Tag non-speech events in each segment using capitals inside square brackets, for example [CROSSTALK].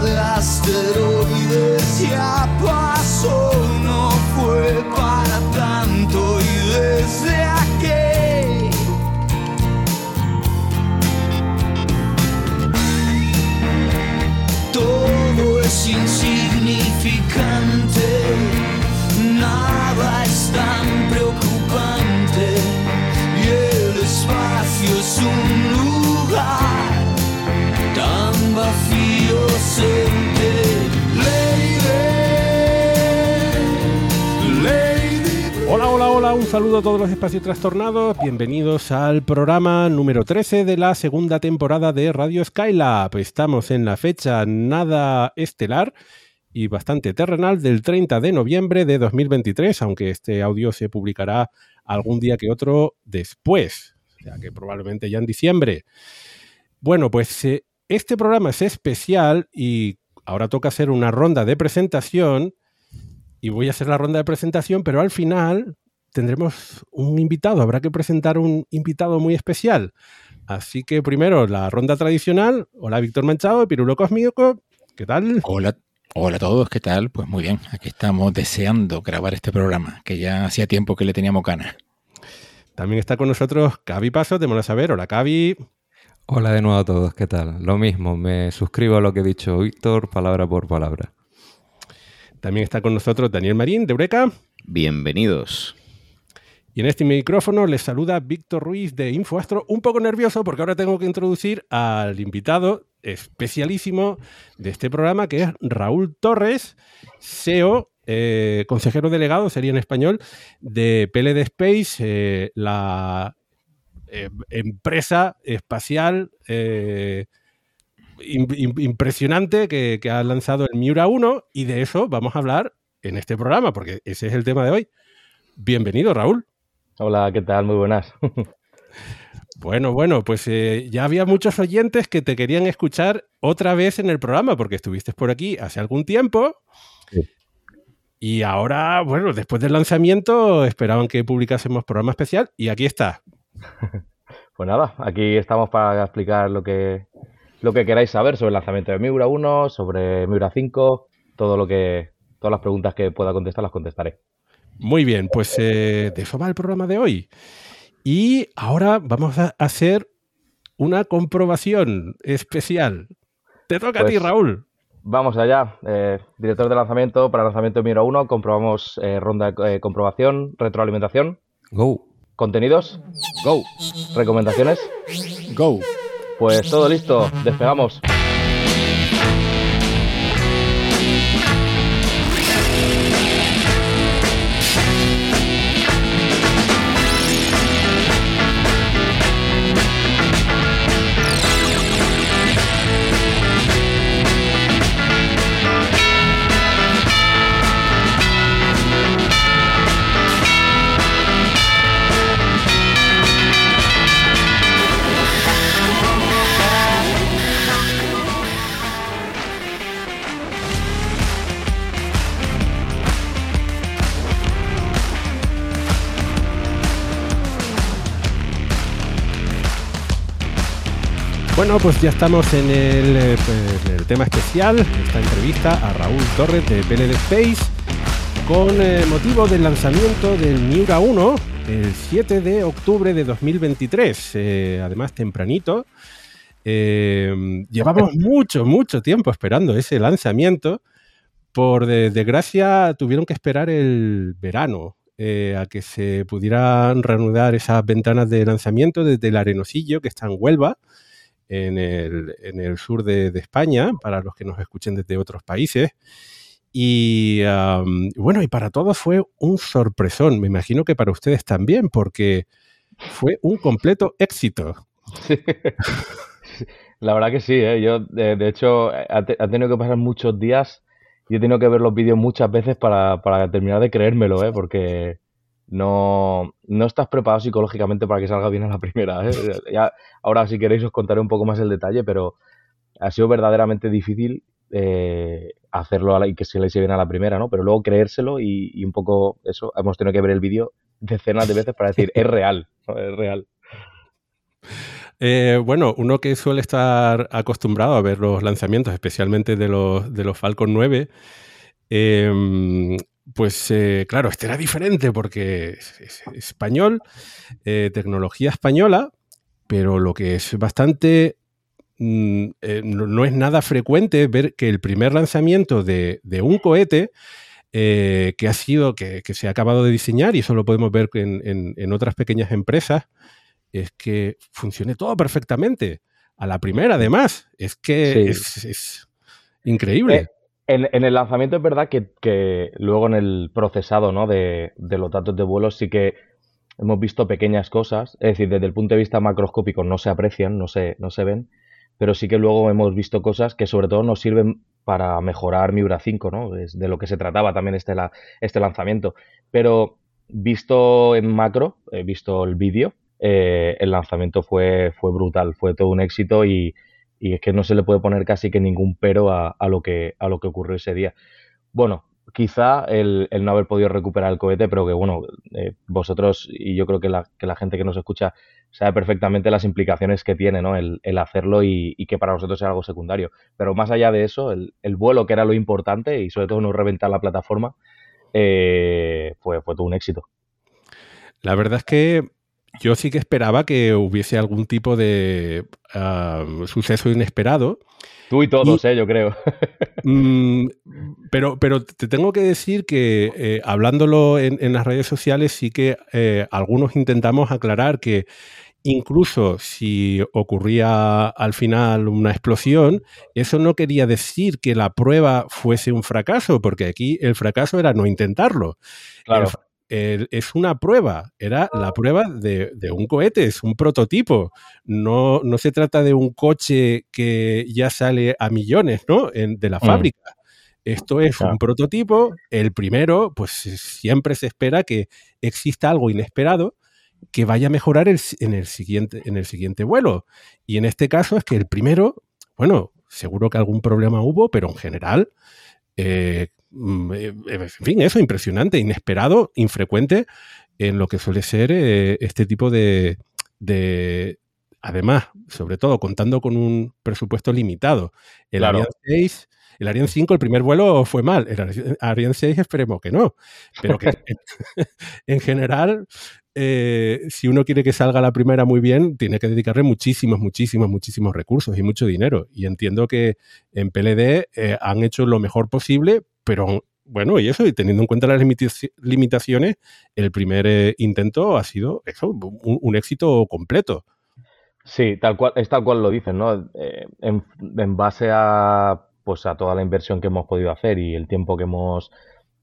De asteroides ya pasó, no fue para tanto y desde aquí. Todo es insignificante, Un saludo a todos los espacios trastornados. Bienvenidos al programa número 13 de la segunda temporada de Radio Skylab. Estamos en la fecha nada estelar y bastante terrenal del 30 de noviembre de 2023, aunque este audio se publicará algún día que otro después, o sea que probablemente ya en diciembre. Bueno, pues eh, este programa es especial y ahora toca hacer una ronda de presentación y voy a hacer la ronda de presentación, pero al final tendremos un invitado, habrá que presentar un invitado muy especial. Así que primero la ronda tradicional. Hola Víctor Manchado, Pirulo Cosmíaco, ¿qué tal? Hola, hola a todos, ¿qué tal? Pues muy bien, aquí estamos deseando grabar este programa, que ya hacía tiempo que le teníamos ganas. También está con nosotros Cavi Paso, de Mola Saber. Hola Cavi. Hola de nuevo a todos, ¿qué tal? Lo mismo, me suscribo a lo que ha dicho Víctor, palabra por palabra. También está con nosotros Daniel Marín, de Eureka. Bienvenidos. Y en este micrófono les saluda Víctor Ruiz de InfoAstro, un poco nervioso porque ahora tengo que introducir al invitado especialísimo de este programa, que es Raúl Torres, CEO, eh, consejero delegado, sería en español, de PLD Space, eh, la eh, empresa espacial im- im- impresionante que, que ha lanzado el Miura 1 y de eso vamos a hablar en este programa, porque ese es el tema de hoy. Bienvenido, Raúl. Hola, ¿qué tal? Muy buenas. [LAUGHS] Bueno, bueno, pues eh, ya había muchos oyentes que te querían escuchar otra vez en el programa, porque estuviste por aquí hace algún tiempo. Sí. Y ahora, bueno, después del lanzamiento esperaban que publicásemos programa especial y aquí está. [LAUGHS] Pues nada, aquí estamos para explicar lo que, lo que queráis saber sobre el lanzamiento de Miura 1, sobre Miura 5, todo lo que, todas las preguntas que pueda contestar las contestaré. Muy bien, pues eh, de eso va el programa de hoy. Y ahora vamos a hacer una comprobación especial. Te toca a ti, Pues- Raúl. Vamos allá. Eh, director de lanzamiento para lanzamiento Miura 1, comprobamos eh, ronda de eh, comprobación, retroalimentación, Go. contenidos, Go. recomendaciones. Go. Pues todo listo, despegamos. Bueno, pues ya estamos en el, eh, pues, en el tema especial, esta entrevista a Raúl Torres de PLD Space, con eh, motivo del lanzamiento del Miura 1 el 7 de octubre de 2023, eh, además tempranito. Eh, llevamos [LAUGHS] mucho, mucho tiempo esperando ese lanzamiento. Por de- desgracia, tuvieron que esperar el verano eh, a que se pudieran reanudar esas ventanas de lanzamiento desde el Arenosillo, que está en Huelva, en el, en el sur de, España, para los que nos escuchen desde otros países. Y am, bueno, y para todos fue un sorpresón. Me imagino que para ustedes también, porque fue un completo éxito. [LAUGHS] La verdad que sí, ¿eh? yo de, de hecho ha, te- ha tenido que pasar muchos días y he tenido que ver los vídeos muchas veces para, para terminar de creérmelo, ¿eh? porque no, no estás preparado psicológicamente para que salga bien a la primera. ¿eh? [LAUGHS] Ya, ahora si queréis os contaré un poco más el detalle, pero ha sido verdaderamente difícil eh, hacerlo a la- y que se le hice bien a la primera, ¿no? Pero luego creérselo y, y un poco eso, hemos tenido que ver el vídeo decenas de veces para decir, es real, ¿no? es real. [LAUGHS] Eh, bueno, uno que suele estar acostumbrado a ver los lanzamientos, especialmente de los, de los Falcon 9, eh, pues eh, claro, este era diferente porque es, es español, eh, tecnología española, pero lo que es bastante... mm, eh, no, no es nada frecuente ver que el primer lanzamiento de, de un cohete eh, que ha sido, que, que se ha acabado de diseñar, y eso lo podemos ver en, en- en otras pequeñas empresas, es que funcione todo perfectamente. A la primera, además. Es que Sí. es, es increíble. En, en el lanzamiento es verdad que, luego en el procesado ¿no? de, los datos de vuelo sí que hemos visto pequeñas cosas, es decir, desde el punto de vista macroscópico no se aprecian, no se, no se ven, pero sí que luego hemos visto cosas que sobre todo nos sirven para mejorar Miura 5, ¿no? Es de lo que se trataba también este, este lanzamiento. Pero visto en macro, he visto el vídeo, eh, el lanzamiento fue, fue brutal, fue todo un éxito y, y es que no se le puede poner casi que ningún pero a, a lo, que, a lo que ocurrió ese día. Bueno, quizá el, el no haber podido recuperar el cohete, pero que bueno, eh, vosotros y yo creo que la, que la gente que nos escucha sabe perfectamente las implicaciones que tiene ¿no? el, el hacerlo y, y que para nosotros es algo secundario. Pero más allá de eso, el, el vuelo, que era lo importante y sobre todo no reventar la plataforma, eh, fue, fue todo un éxito. La verdad es que yo sí que esperaba que hubiese algún tipo de ah, suceso inesperado. Tú y todos, ¿eh? yo creo. [LAUGHS] Mm, pero, pero te tengo que decir que eh, hablándolo en, en las redes sociales sí que eh, algunos intentamos aclarar que incluso si ocurría al final una explosión, eso no quería decir que la prueba fuese un fracaso, porque aquí el fracaso era no intentarlo. Claro. El- es una prueba, era la prueba de, de un cohete, es un prototipo. No, no se trata de un coche que ya sale a millones ¿no? En- de la Mm. fábrica. Esto es un prototipo. El primero, pues siempre se espera que exista algo inesperado que vaya a mejorar el en, el siguiente, en el siguiente vuelo. Y en este caso es que el primero, bueno, seguro que algún problema hubo, pero en general, eh, en fin, eso, impresionante, inesperado, infrecuente en lo que suele ser eh, este tipo de, de- Además, sobre todo contando con un presupuesto limitado. El Claro. Ariane 6, el Ariane 5, el primer vuelo fue mal. El Ari- Ariane 6 esperemos que no. Pero que [LAUGHS] en general, eh, si uno quiere que salga la primera muy bien, tiene que dedicarle muchísimos, muchísimos, muchísimos recursos y mucho dinero. Y entiendo que en PLD eh, han hecho lo mejor posible, pero bueno, y eso, y teniendo en cuenta las limitaci- limitaciones, el primer eh, intento ha sido eso, un, éxito completo. Sí, tal cual, es tal cual lo dicen, ¿no? En, en base a, pues a toda la inversión que hemos podido hacer y el tiempo que hemos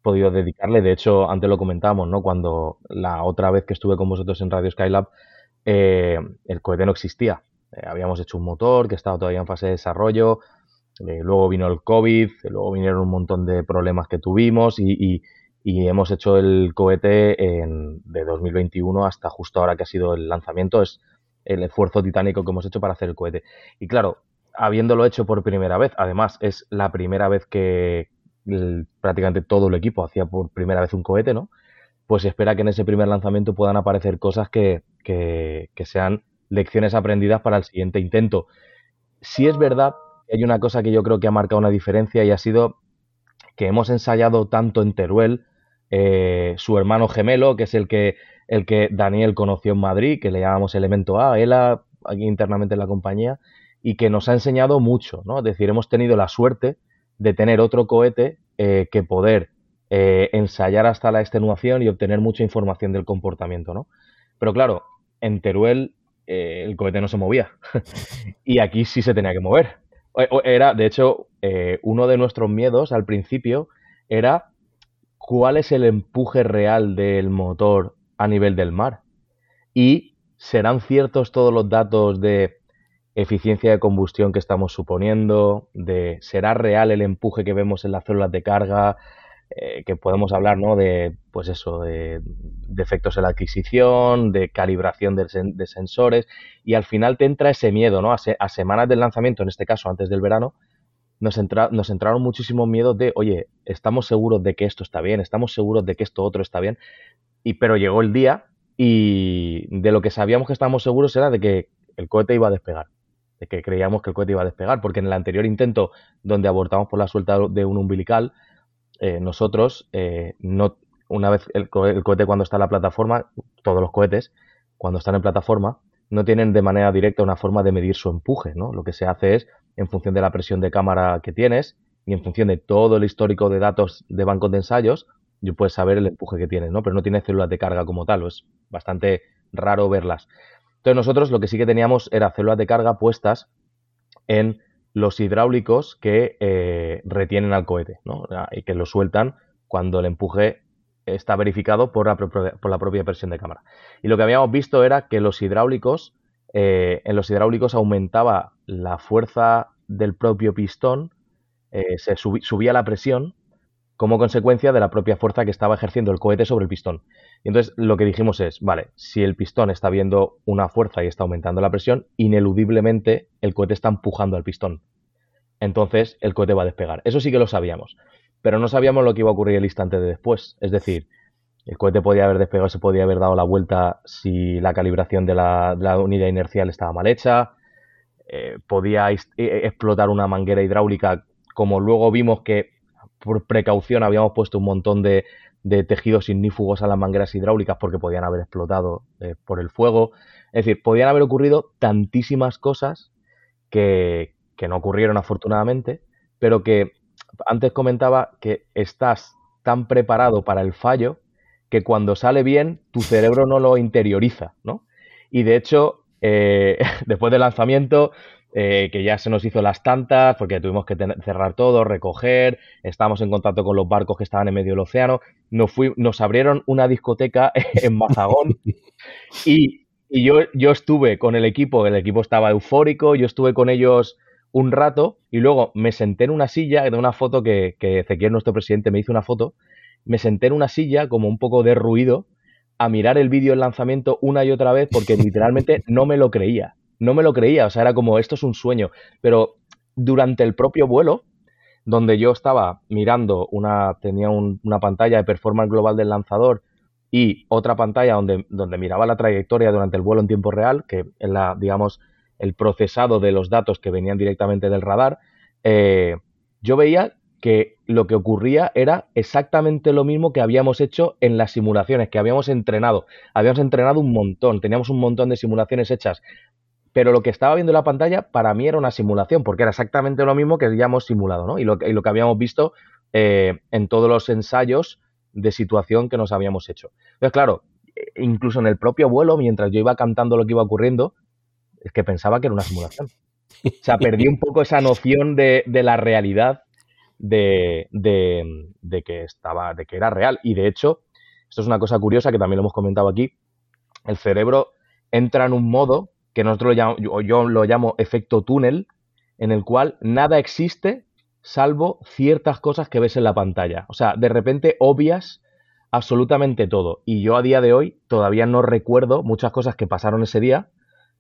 podido dedicarle. De hecho, antes lo comentamos, ¿no? Cuando la otra vez que estuve con vosotros en Radio Skylab, eh, el cohete no existía. Eh, habíamos hecho un motor que estaba todavía en fase de desarrollo. eh, luego vino el COVID, luego vinieron un montón de problemas que tuvimos y, y- y hemos hecho el cohete en, de 2021 hasta justo ahora que ha sido el lanzamiento. Es el esfuerzo titánico que hemos hecho para hacer el cohete. Y claro, habiéndolo hecho por primera vez, además es la primera vez que el- prácticamente todo el equipo hacía por primera vez un cohete, ¿no? Pues se espera que en ese primer lanzamiento puedan aparecer cosas que, que- sean lecciones aprendidas para el siguiente intento. Sí es verdad que hay una cosa que yo creo que ha marcado una diferencia y ha sido que hemos ensayado tanto en Teruel, eh, su hermano gemelo, que es el que, el que Daniel conoció en Madrid, que le llamamos Elemento A, ELA, aquí internamente en la compañía, y que nos ha enseñado mucho, ¿no? Es decir, hemos tenido la suerte de tener otro cohete eh, que poder eh, ensayar hasta la extenuación y obtener mucha información del comportamiento, ¿no? Pero claro, en Teruel eh, el cohete no se movía [LAUGHS] y aquí sí se tenía que mover. Era, de hecho, uno de nuestros miedos al principio era cuál es el empuje real del motor a nivel del mar. Y ¿serán ciertos todos los datos de eficiencia de combustión que estamos suponiendo? De, ¿Será real el empuje que vemos en las células de carga? Eh, que podemos hablar, ¿no? De, pues eso, de, de en la adquisición, de calibración de, sen- de sensores, y al final te entra ese miedo, ¿no? A, se- a semanas del lanzamiento, en este caso antes del verano, nos, entra- nos entraron muchísimos miedos de, oye, estamos seguros de que esto está bien, estamos seguros de que esto otro está bien, y pero llegó el día y de lo que sabíamos que estábamos seguros era de que el cohete iba a despegar, que creíamos que el cohete iba a despegar, porque en el anterior intento donde abortamos por la suelta de un umbilical, eh, nosotros, eh, no, una vez el, el cohete cuando está en la plataforma, todos los cohetes, cuando están en plataforma, no tienen de manera directa una forma de medir su empuje, ¿no? Lo que se hace es, en función de la presión de cámara que tienes y en función de todo el histórico de datos de bancos de ensayos, yo puedes saber el empuje que tienes, ¿no? Pero no tiene células de carga como tal, es bastante raro verlas. Entonces nosotros lo que sí que teníamos era células de carga puestas en los hidráulicos que eh, retienen al cohete, ¿no? Y que lo sueltan cuando el empuje está verificado por la, propia, presión de cámara. Y lo que habíamos visto era que los hidráulicos, eh, en los hidráulicos aumentaba la fuerza del propio pistón, eh, se subía la presión como consecuencia de la propia fuerza que estaba ejerciendo el cohete sobre el pistón. Y entonces lo que dijimos es, vale, si el pistón está viendo una fuerza y está aumentando la presión, ineludiblemente el cohete está empujando al pistón. Entonces el cohete va a despegar. Eso sí que lo sabíamos, pero no sabíamos lo que iba a ocurrir el instante de después. Es decir, el cohete podía haber despegado, se podía haber dado la vuelta si la calibración de la, unidad inercial estaba mal hecha, eh, podía eh, explotar una manguera hidráulica, como luego vimos que por precaución habíamos puesto un montón de, de tejidos ignífugos a las mangueras hidráulicas porque podían haber explotado eh, por el fuego. Es decir, podían haber ocurrido tantísimas cosas que, que no ocurrieron afortunadamente, pero que antes comentaba que estás tan preparado para el fallo que cuando sale bien tu cerebro no lo interioriza, ¿no? Y de hecho, eh, [LAUGHS] después del lanzamiento, eh, que ya se nos hizo las tantas, porque tuvimos que tener- cerrar todo, recoger, estábamos en contacto con los barcos que estaban en medio del océano, nos, fui- nos abrieron una discoteca [LAUGHS] en Mazagón [LAUGHS] y, y yo, yo estuve con el equipo, el equipo estaba eufórico, yo estuve con ellos un rato y luego me senté en una silla, de una foto que, que Ezequiel, nuestro presidente, me hizo una foto, me senté en una silla como un poco de ruido a mirar el vídeo del lanzamiento una y otra vez porque literalmente no me lo creía, no me lo creía, o sea, era como esto es un sueño, pero durante el propio vuelo, donde yo estaba mirando una, tenía un- una pantalla de performance global del lanzador y otra pantalla donde, donde miraba la trayectoria durante el vuelo en tiempo real, que es la, digamos, el procesado de los datos que venían directamente del radar, eh, yo veía que lo que ocurría era exactamente lo mismo que habíamos hecho en las simulaciones, que habíamos entrenado. Habíamos entrenado un montón, teníamos un montón de simulaciones hechas, pero lo que estaba viendo en la pantalla para mí era una simulación, porque era exactamente lo mismo que habíamos simulado, ¿no? Y lo, que- y lo que habíamos visto eh, en todos los ensayos de situación que nos habíamos hecho. Entonces, claro, eh, incluso en el propio vuelo, mientras yo iba cantando lo que iba ocurriendo, es que pensaba que era una simulación. O sea, perdí un poco esa noción de, de la realidad de, de- de que estaba, de que era real. Y de hecho, esto es una cosa curiosa que también lo hemos comentado aquí. El cerebro entra en un modo que nosotros lo llamamos, yo, yo lo llamo efecto túnel, en el cual nada existe salvo ciertas cosas que ves en la pantalla. O sea, de repente obvias absolutamente todo. Y yo a día de hoy todavía no recuerdo muchas cosas que pasaron ese día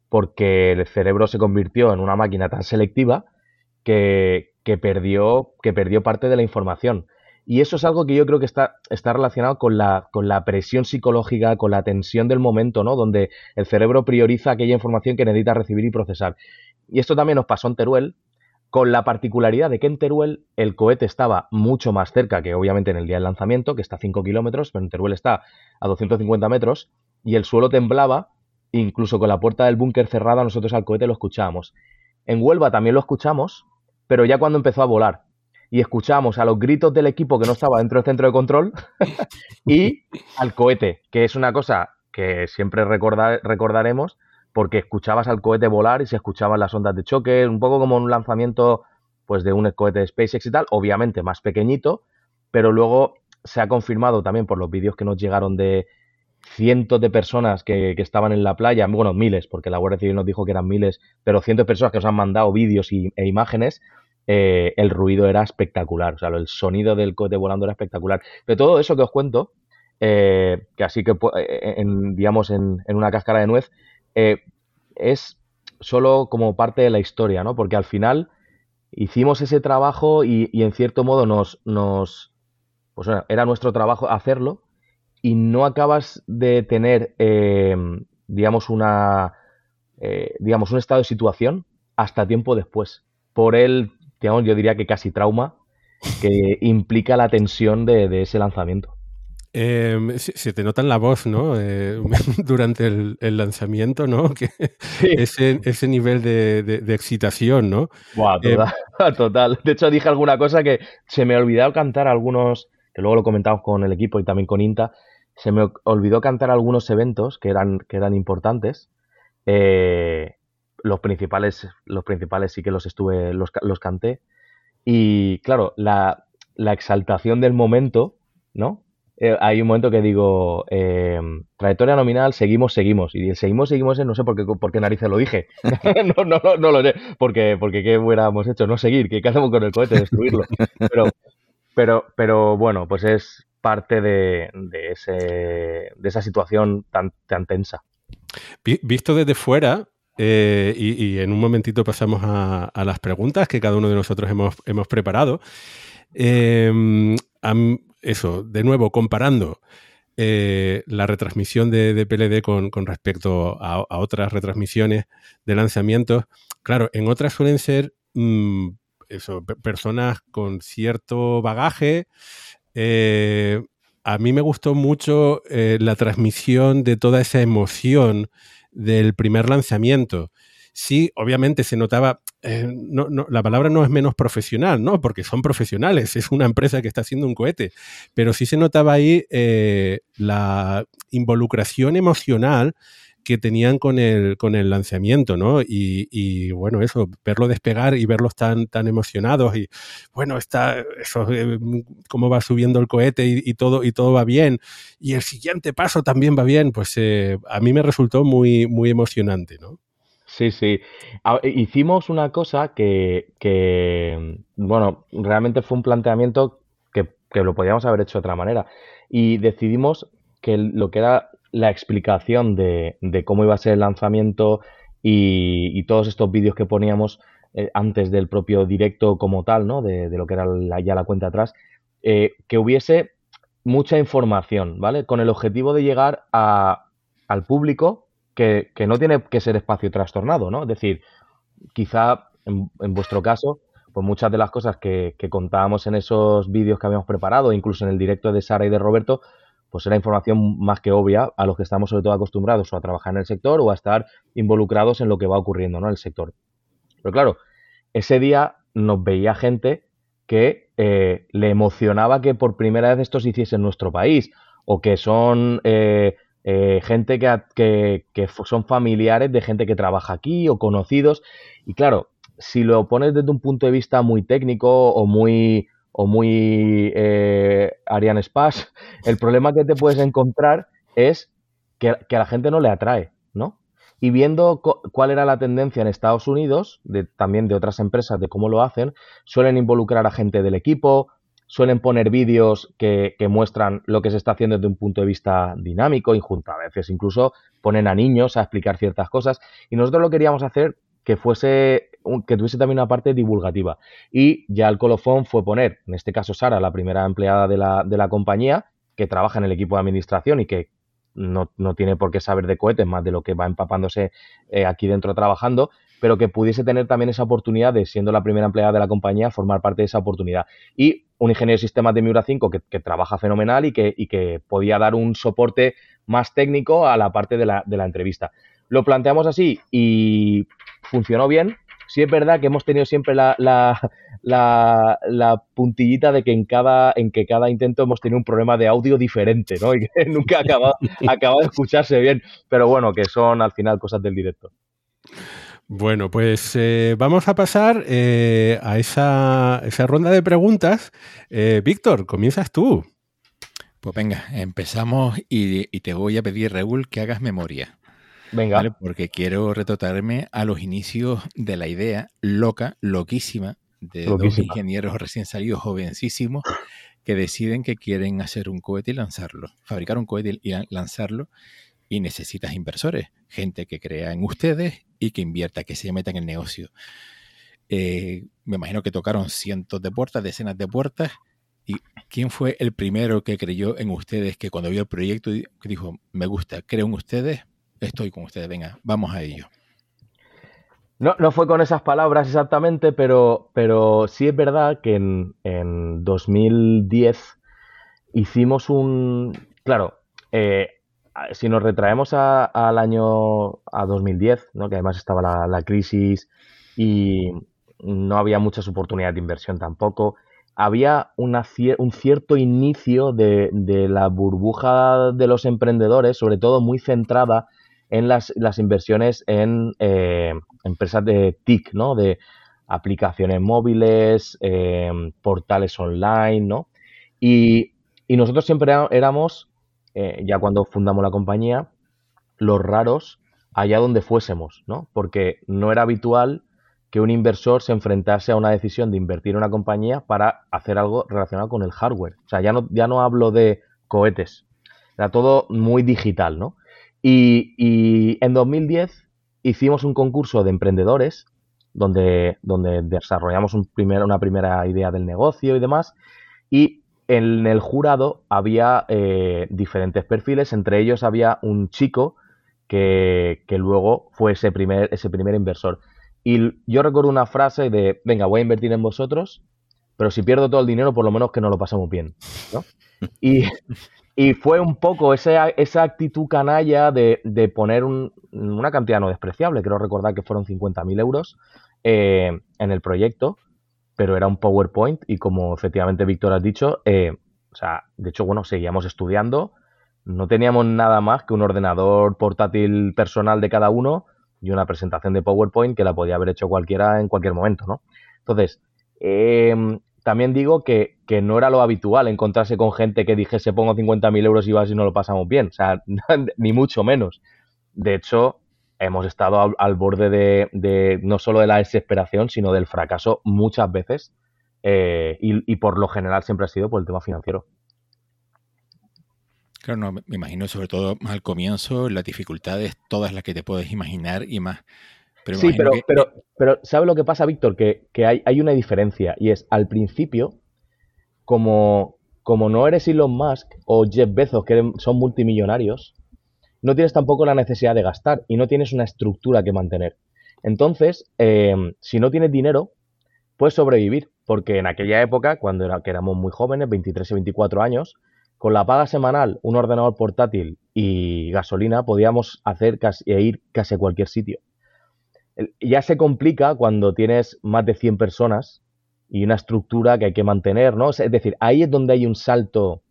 porque el cerebro se convirtió en una máquina tan selectiva que, que perdió, que perdió parte de la información. Y eso es algo que yo creo que está, está relacionado con la, con la presión psicológica, con la tensión del momento, ¿no? Donde el cerebro prioriza aquella información que necesita recibir y procesar. Y esto también nos pasó en Teruel, con la particularidad de que en Teruel el cohete estaba mucho más cerca que obviamente en el día del lanzamiento, que está a 5 kilómetros, pero en Teruel está a 250 metros, y el suelo temblaba, incluso con la puerta del búnker cerrada nosotros al cohete lo escuchábamos. En Huelva también lo escuchamos, pero ya cuando empezó a volar. Y escuchamos a los gritos del equipo que no estaba dentro del centro de control [LAUGHS] y al cohete, que es una cosa que siempre recordar- recordaremos porque escuchabas al cohete volar y se escuchaban las ondas de choque, un poco como un lanzamiento pues de un cohete de SpaceX y tal, obviamente más pequeñito, pero luego se ha confirmado también por los vídeos que nos llegaron de, cientos de personas que, que, estaban en la playa, bueno, miles, porque la Guardia Civil nos dijo que eran miles, pero cientos de personas que nos han mandado vídeos y, e imágenes, eh, el ruido era espectacular, o sea, el sonido del cohete volando era espectacular. Pero todo eso que os cuento, eh, que así que, eh, en, digamos, en, una cáscara de nuez, es solo como parte de la historia, ¿no? Porque al final hicimos ese trabajo y, en cierto modo nos, nos, pues era nuestro trabajo hacerlo y no acabas de tener, eh, digamos, una, digamos, un estado de situación hasta tiempo después. Por el, digamos, yo diría que casi trauma que [LAUGHS] implica la tensión de, de ese lanzamiento. Eh, se, se, te nota en la voz, ¿no? Eh, [LAUGHS] durante el, el, lanzamiento, ¿no? Que sí. ese, ese, nivel de, de, de, excitación, ¿no? Buah, total, eh, [LAUGHS] total. De hecho, dije alguna cosa que se me ha olvidado cantar algunos, que luego lo comentamos con el equipo y también con INTA, se me olvidó cantar algunos eventos que eran, que eran importantes. Eh, los principales, los principales sí que los estuve, los, los canté. Y claro, la, la exaltación del momento, ¿no? eh, hay un momento que digo, eh, trayectoria nominal, seguimos, seguimos. Y el seguimos, seguimos, no sé por qué, por qué narices lo dije. [LAUGHS] [LAUGHS] no, no, no, no, lo sé. Porque, porque qué hubiéramos hecho, no seguir, ¿qué, qué hacemos con el cohete? Destruirlo. Pero, pero, pero bueno, pues es parte de, de, ese, de esa situación tan, tan tensa. Visto desde fuera, eh, y, en un momentito pasamos a, las preguntas que cada uno de nosotros hemos, hemos preparado. Eh, eso, de nuevo, comparando eh, la retransmisión de, PLD con, con respecto a, otras retransmisiones de lanzamientos, claro, en otras suelen ser mmm, eso, personas con cierto bagaje. Eh, a mí me gustó mucho la transmisión de toda esa emoción del primer lanzamiento. Sí, obviamente se notaba, eh, la palabra no es menos profesional, ¿no? Porque son profesionales, es una empresa que está haciendo un cohete, pero sí se notaba ahí eh, la involucración emocional que tenían con el, con el lanzamiento, ¿no? Y, bueno, eso, verlo despegar y verlos tan, tan emocionados y bueno, está, eso, eh, cómo va subiendo el cohete y, todo, y todo va bien. Y el siguiente paso también va bien, pues eh, a mí me resultó muy, muy emocionante, ¿no? Sí, sí. Hicimos una cosa que, que, bueno, realmente fue un planteamiento que, que, lo podíamos haber hecho de otra manera. Y decidimos que lo que era la explicación de, de cómo iba a ser el lanzamiento y, y todos estos vídeos que poníamos eh, antes del propio directo como tal, ¿no? De, lo que era ya la cuenta atrás, eh, que hubiese mucha información, ¿vale? Con el objetivo de llegar a, al público que, que, no tiene que ser espacio trastornado, ¿no? Es decir, quizá en, en vuestro caso, pues muchas de las cosas que, que contábamos en esos vídeos que habíamos preparado, incluso en el directo de Sara y de Roberto, pues era información más que obvia a los que estamos sobre todo acostumbrados o a trabajar en el sector o a estar involucrados en lo que va ocurriendo ¿no? en el sector. Pero claro, ese día nos veía gente que eh, le emocionaba que por primera vez esto se hiciese en nuestro país o que son eh, eh, gente que, que, que, son familiares de gente que trabaja aquí o conocidos. Y claro, si lo pones desde un punto de vista muy técnico o muy, o muy eh, Ariane [LAUGHS] el problema que te puedes encontrar es que, a la gente no le atrae, ¿no? Y viendo cuál era la tendencia en Estados Unidos, también de otras empresas, de cómo lo hacen, suelen involucrar a gente del equipo, suelen poner vídeos que, muestran lo que se está haciendo desde un punto de vista dinámico y junto a veces incluso ponen a niños a explicar ciertas cosas. Y nosotros lo queríamos hacer que fuese que tuviese también una parte divulgativa. Y ya el colofón fue poner, en este caso Sara, la primera empleada de la, de la compañía, que trabaja en el equipo de administración y que no, no, tiene por qué saber de cohetes más de lo que va empapándose eh, aquí dentro trabajando, pero que pudiese tener también esa oportunidad de, siendo la primera empleada de la compañía, formar parte de esa oportunidad. Y un ingeniero de sistemas de Miura 5 que, que trabaja fenomenal y que, y que, podía dar un soporte más técnico a la parte de la, de la entrevista. Lo planteamos así y funcionó bien. Sí es verdad que hemos tenido siempre la, la, la, la, puntillita de que en cada, en que cada intento hemos tenido un problema de audio diferente, ¿no? [LAUGHS] Y que nunca ha acabado, acabado de escucharse bien. Pero bueno, que son al final cosas del directo. Bueno, pues eh, vamos a pasar eh, a esa, esa, ronda de preguntas. Eh, Víctor, comienzas tú. Pues venga, empezamos y, y te voy a pedir, Raúl, que hagas memoria. Venga. ¿vale? Porque quiero retrotraerme a los inicios de la idea loca, loquísima, de dos ingenieros recién salidos, jovencísimos, que deciden que quieren hacer un cohete y lanzarlo, fabricar un cohete y lan- lanzarlo, y necesitas inversores, gente que crea en ustedes y que invierta, que se meta en el negocio. Eh, me imagino que tocaron cientos de puertas, decenas de puertas. ¿Y quién fue el primero que creyó en ustedes, que cuando vio el proyecto dijo, me gusta, creo en ustedes, estoy con ustedes, venga, vamos a ello? No, no fue con esas palabras exactamente, pero, pero sí es verdad que en, en 2010 hicimos un... Claro, eh, si nos retraemos al año a 2010, ¿no? que además estaba la, crisis y no había muchas oportunidades de inversión tampoco, había una un cierto inicio de, de la burbuja de los emprendedores, sobre todo muy centrada en las, las inversiones en eh, empresas de TIC, ¿no? De aplicaciones móviles, eh, portales online, ¿no? Y, y nosotros siempre éramos, eh, ya cuando fundamos la compañía, los raros allá donde fuésemos, ¿no? Porque no era habitual que un inversor se enfrentase a una decisión de invertir en una compañía para hacer algo relacionado con el hardware. O sea, ya no, ya no hablo de cohetes, era todo muy digital, ¿no? Y, y en 2010 hicimos un concurso de emprendedores donde, donde desarrollamos un primer- una primera idea del negocio y demás. Y en el jurado había eh, diferentes perfiles, entre ellos había un chico que, que luego fue ese primer, ese primer inversor. Y yo recuerdo una frase de, venga, voy a invertir en vosotros, pero si pierdo todo el dinero, por lo menos que nos lo pasemos bien. ¿no? Y, [LAUGHS] y fue un poco esa, esa actitud canalla de, de poner un- una cantidad no despreciable, creo recordar que fueron 50.000 euros eh, en el proyecto, pero era un PowerPoint y como efectivamente Víctor has dicho, eh, o sea, de hecho, bueno, seguíamos estudiando, no teníamos nada más que un ordenador portátil personal de cada uno y una presentación de PowerPoint que la podía haber hecho cualquiera en cualquier momento, ¿no? Entonces, eh, también digo que, no era lo habitual encontrarse con gente que dijese pongo 50.000 euros y vas y no lo pasamos bien, o sea, [LAUGHS] ni mucho menos. De hecho, hemos estado al, borde de, no solo de la desesperación, sino del fracaso muchas veces eh, y, por lo general siempre ha sido por el tema financiero. Claro, no, me imagino sobre todo al comienzo las dificultades, todas las que te puedes imaginar y más. Pero Sí, pero, que- pero, pero ¿sabes lo que pasa, Víctor? Que, que hay, hay una diferencia y es al principio, como, como no eres Elon Musk o Jeff Bezos, que son multimillonarios, no tienes tampoco la necesidad de gastar y no tienes una estructura que mantener. Entonces, eh, si no tienes dinero, puedes sobrevivir, porque en aquella época, cuando era, que éramos muy jóvenes, 23 y 24 años, con la paga semanal, un ordenador portátil y gasolina, podíamos hacer casi, e ir casi a cualquier sitio. Ya se complica cuando tienes más de 100 personas y una estructura que hay que mantener, ¿no? Es decir, ahí es donde hay un salto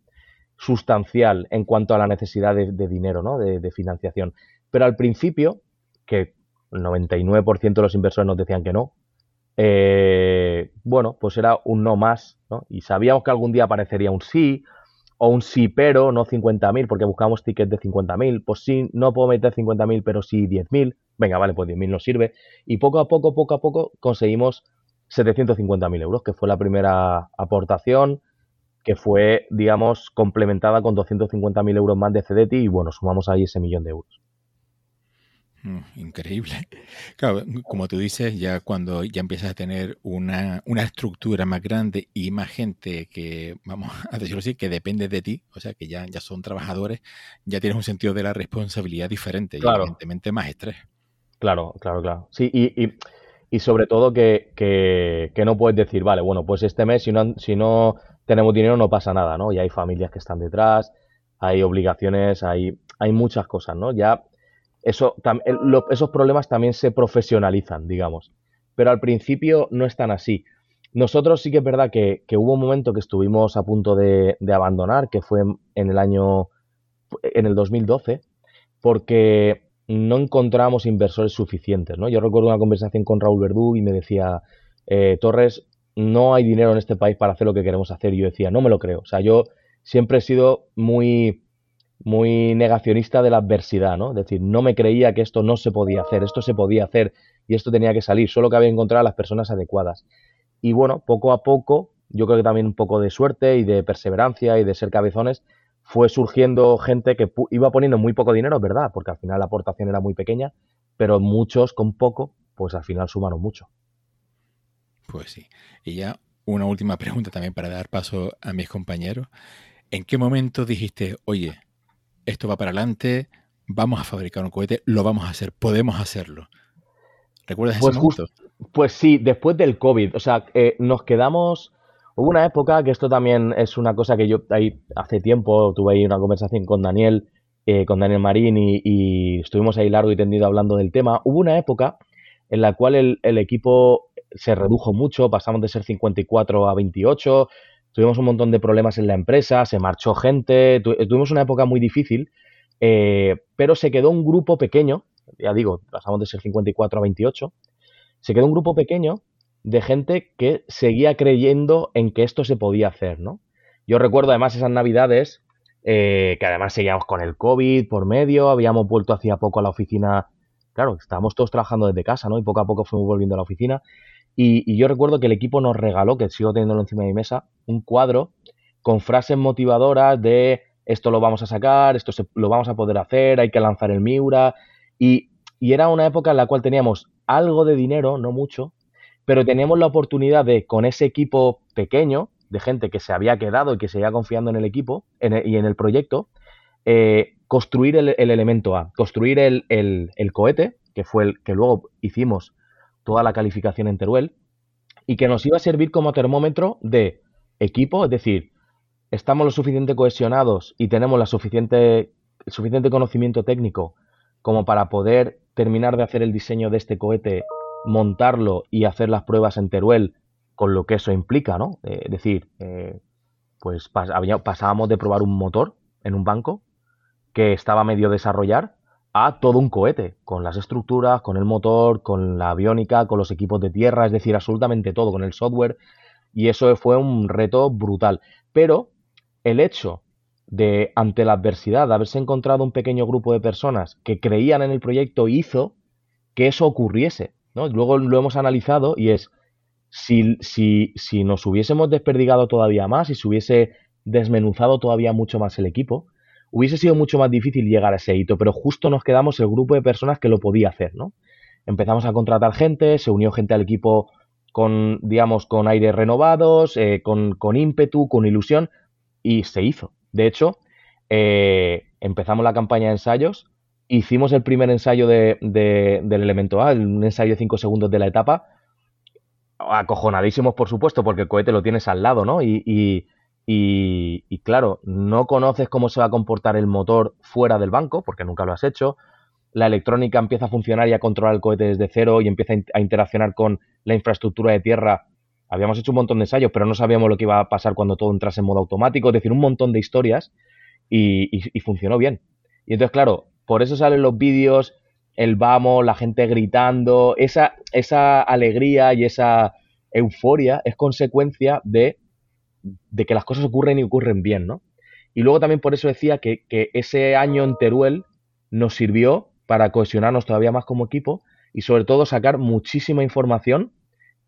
sustancial en cuanto a la necesidad de, dinero, ¿no? De, de financiación. Pero al principio, que el 99% de los inversores nos decían que no, eh, bueno, pues era un no más, ¿no? Y sabíamos que algún día aparecería un sí, o un sí pero, no 50.000, porque buscamos tickets de 50.000, pues sí, no puedo meter 50.000, pero sí 10.000, venga, vale, pues 10.000 nos sirve. Y poco a poco, poco a poco, conseguimos 750.000 euros, que fue la primera aportación, que fue, digamos, complementada con 250.000 euros más de CDT y bueno, sumamos ahí ese millón de euros. Mm, Increíble. [LAUGHS] Claro, como tú dices, ya cuando ya empiezas a tener una, una estructura más grande y más gente que, vamos a decirlo así, que depende de ti, o sea, que ya, ya son trabajadores, ya tienes un sentido de la responsabilidad diferente y evidentemente más estrés. Claro, claro, claro. Sí, y, y, y sobre todo que, que, no puedes decir, vale, bueno, pues este mes si no, si no tenemos dinero no pasa nada, ¿no? Y hay familias que están detrás, hay obligaciones, hay, hay muchas cosas, ¿no? Ya eso, tam- el- lo- esos problemas también se profesionalizan, digamos. Pero al principio no es tan así. Nosotros sí que es verdad que, que hubo un momento que estuvimos a punto de, de abandonar, que fue en- en el año, en el 2012, porque no encontramos inversores suficientes, ¿no? Yo recuerdo una conversación con Raúl Verdú y me decía, eh, Torres, no hay dinero en este país para hacer lo que queremos hacer. Y yo decía, no me lo creo. O sea, yo siempre he sido muy, muy negacionista de la adversidad, ¿no? Es decir, no me creía que esto no se podía hacer, esto se podía hacer y esto tenía que salir, solo que había encontrar a las personas adecuadas. Y bueno, poco a poco, yo creo que también un poco de suerte y de perseverancia y de ser cabezones, fue surgiendo gente que iba poniendo muy poco dinero, es verdad, porque al final la aportación era muy pequeña, pero muchos con poco, pues al final sumaron mucho. Pues sí. Y ya una última pregunta también para dar paso a mis compañeros. ¿En qué momento dijiste, oye, esto va para adelante, vamos a fabricar un cohete, lo vamos a hacer, podemos hacerlo? ¿Recuerdas pues ese momento? pues sí, después del COVID. O sea, eh, nos quedamos. Hubo una época que esto también es una cosa que yo ahí hace tiempo tuve ahí una conversación con Daniel, eh, con Daniel Marín y, estuvimos ahí largo y tendido hablando del tema. Hubo una época en la cual el, el equipo se redujo mucho, pasamos de ser 54 a 28, tuvimos un montón de problemas en la empresa, se marchó gente, tuvimos una época muy difícil, eh, pero se quedó un grupo pequeño, ya digo, pasamos de ser 54 a 28, se quedó un grupo pequeño de gente que seguía creyendo en que esto se podía hacer, ¿no? Yo recuerdo además esas navidades, eh, que además seguíamos con el COVID por medio, habíamos vuelto hacía poco a la oficina, claro, estábamos todos trabajando desde casa, ¿no? Y poco a poco fuimos volviendo a la oficina y, yo recuerdo que el equipo nos regaló, que sigo teniéndolo encima de mi mesa, un cuadro con frases motivadoras de esto lo vamos a sacar, esto lo vamos a poder hacer, hay que lanzar el Miura. Y era una época en la cual teníamos algo de dinero, no mucho, pero teníamos la oportunidad de, con ese equipo pequeño, de gente que se había quedado y que seguía confiando en el equipo y en el proyecto, eh, construir el, elemento A, construir el, el, cohete, que fue el que luego hicimos toda la calificación en Teruel, y que nos iba a servir como termómetro de equipo, es decir, estamos lo suficiente cohesionados y tenemos la suficiente, el suficiente conocimiento técnico como para poder terminar de hacer el diseño de este cohete, montarlo y hacer las pruebas en Teruel, con lo que eso implica, ¿no? Eh, es decir, eh, pues pasábamos de probar un motor en un banco que estaba medio desarrollar a todo un cohete, con las estructuras, con el motor, con la aviónica, con los equipos de tierra, es decir, absolutamente todo, con el software. Y eso fue un reto brutal. Pero el hecho de, ante la adversidad, de haberse encontrado un pequeño grupo de personas que creían en el proyecto, hizo que eso ocurriese. Luego lo hemos analizado y es, si, si, si nos hubiésemos desperdigado todavía más y se hubiese desmenuzado todavía mucho más el equipo, hubiese sido mucho más difícil llegar a ese hito, pero justo nos quedamos el grupo de personas que lo podía hacer, ¿no? Empezamos a contratar gente, se unió gente al equipo con, digamos, con aires renovados, eh, con, ímpetu, con ilusión, y se hizo. De hecho, eh, empezamos la campaña de ensayos, hicimos el primer ensayo de, del elemento A, un ensayo de 5 segundos de la etapa, acojonadísimos, por supuesto, porque el cohete lo tienes al lado, ¿no? y, y, claro, no conoces cómo se va a comportar el motor fuera del banco, porque nunca lo has hecho. La electrónica empieza a funcionar y a controlar el cohete desde cero y empieza a interaccionar con la infraestructura de tierra. Habíamos hecho un montón de ensayos, pero no sabíamos lo que iba a pasar cuando todo entrase en modo automático. Es decir, un montón de historias y, funcionó bien. Y entonces, claro, por eso salen los vídeos, el vamos, la gente gritando, esa, esa alegría y esa euforia es consecuencia de de que las cosas ocurren y ocurren bien, ¿no? Y luego también por eso decía que, ese año en Teruel nos sirvió para cohesionarnos todavía más como equipo y sobre todo sacar muchísima información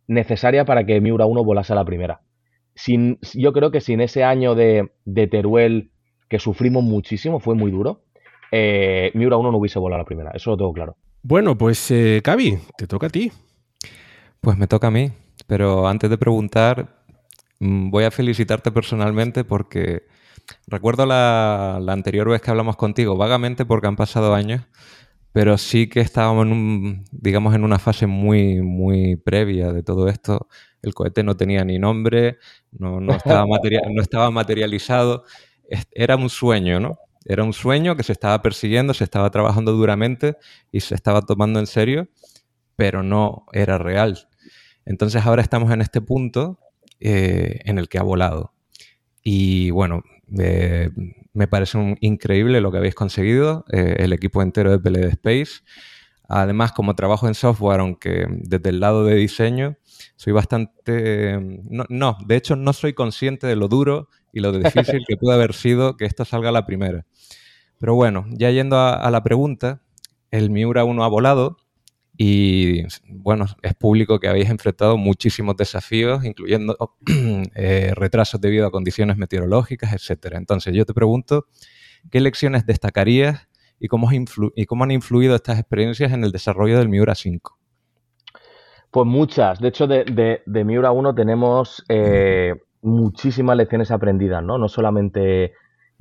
necesaria para que Miura 1 volase a la primera. Sin, yo creo que sin ese año de, Teruel que sufrimos muchísimo, fue muy duro, eh, Miura 1 no hubiese volado a la primera, eso lo tengo claro. Bueno, pues eh, Cavi, te toca a ti. Pues me toca a mí, pero antes de preguntar, Mm, voy a felicitarte personalmente porque recuerdo la, anterior vez que hablamos contigo, vagamente porque han pasado años, pero sí que estábamos en un, digamos, en una fase muy, muy previa de todo esto. El cohete no tenía ni nombre, no, estaba, [LAUGHS] no estaba materializado. Era un sueño, ¿no? Era un sueño que se estaba persiguiendo, se estaba trabajando duramente y se estaba tomando en serio, pero no era real. Entonces ahora estamos en este punto eh, en el que ha volado. Y bueno, eh, me parece increíble lo que habéis conseguido, eh, el equipo entero de PLD Space. Además, como trabajo en software, aunque desde el lado de diseño, soy bastante... No, no, de hecho no soy consciente de lo duro y lo difícil que puede haber sido que esto salga a la primera. Pero bueno, ya yendo a, a la pregunta, el Miura 1 ha volado y bueno, es público que habéis enfrentado muchísimos desafíos, incluyendo [CLEARS THROAT] eh, retrasos debido a condiciones meteorológicas, etcétera. Entonces, yo te pregunto, ¿qué lecciones destacarías y cómo, y cómo han influido estas experiencias en el desarrollo del Miura 5? Pues muchas. De hecho, de, de, Miura 1 tenemos eh, muchísimas lecciones aprendidas, ¿no? No solamente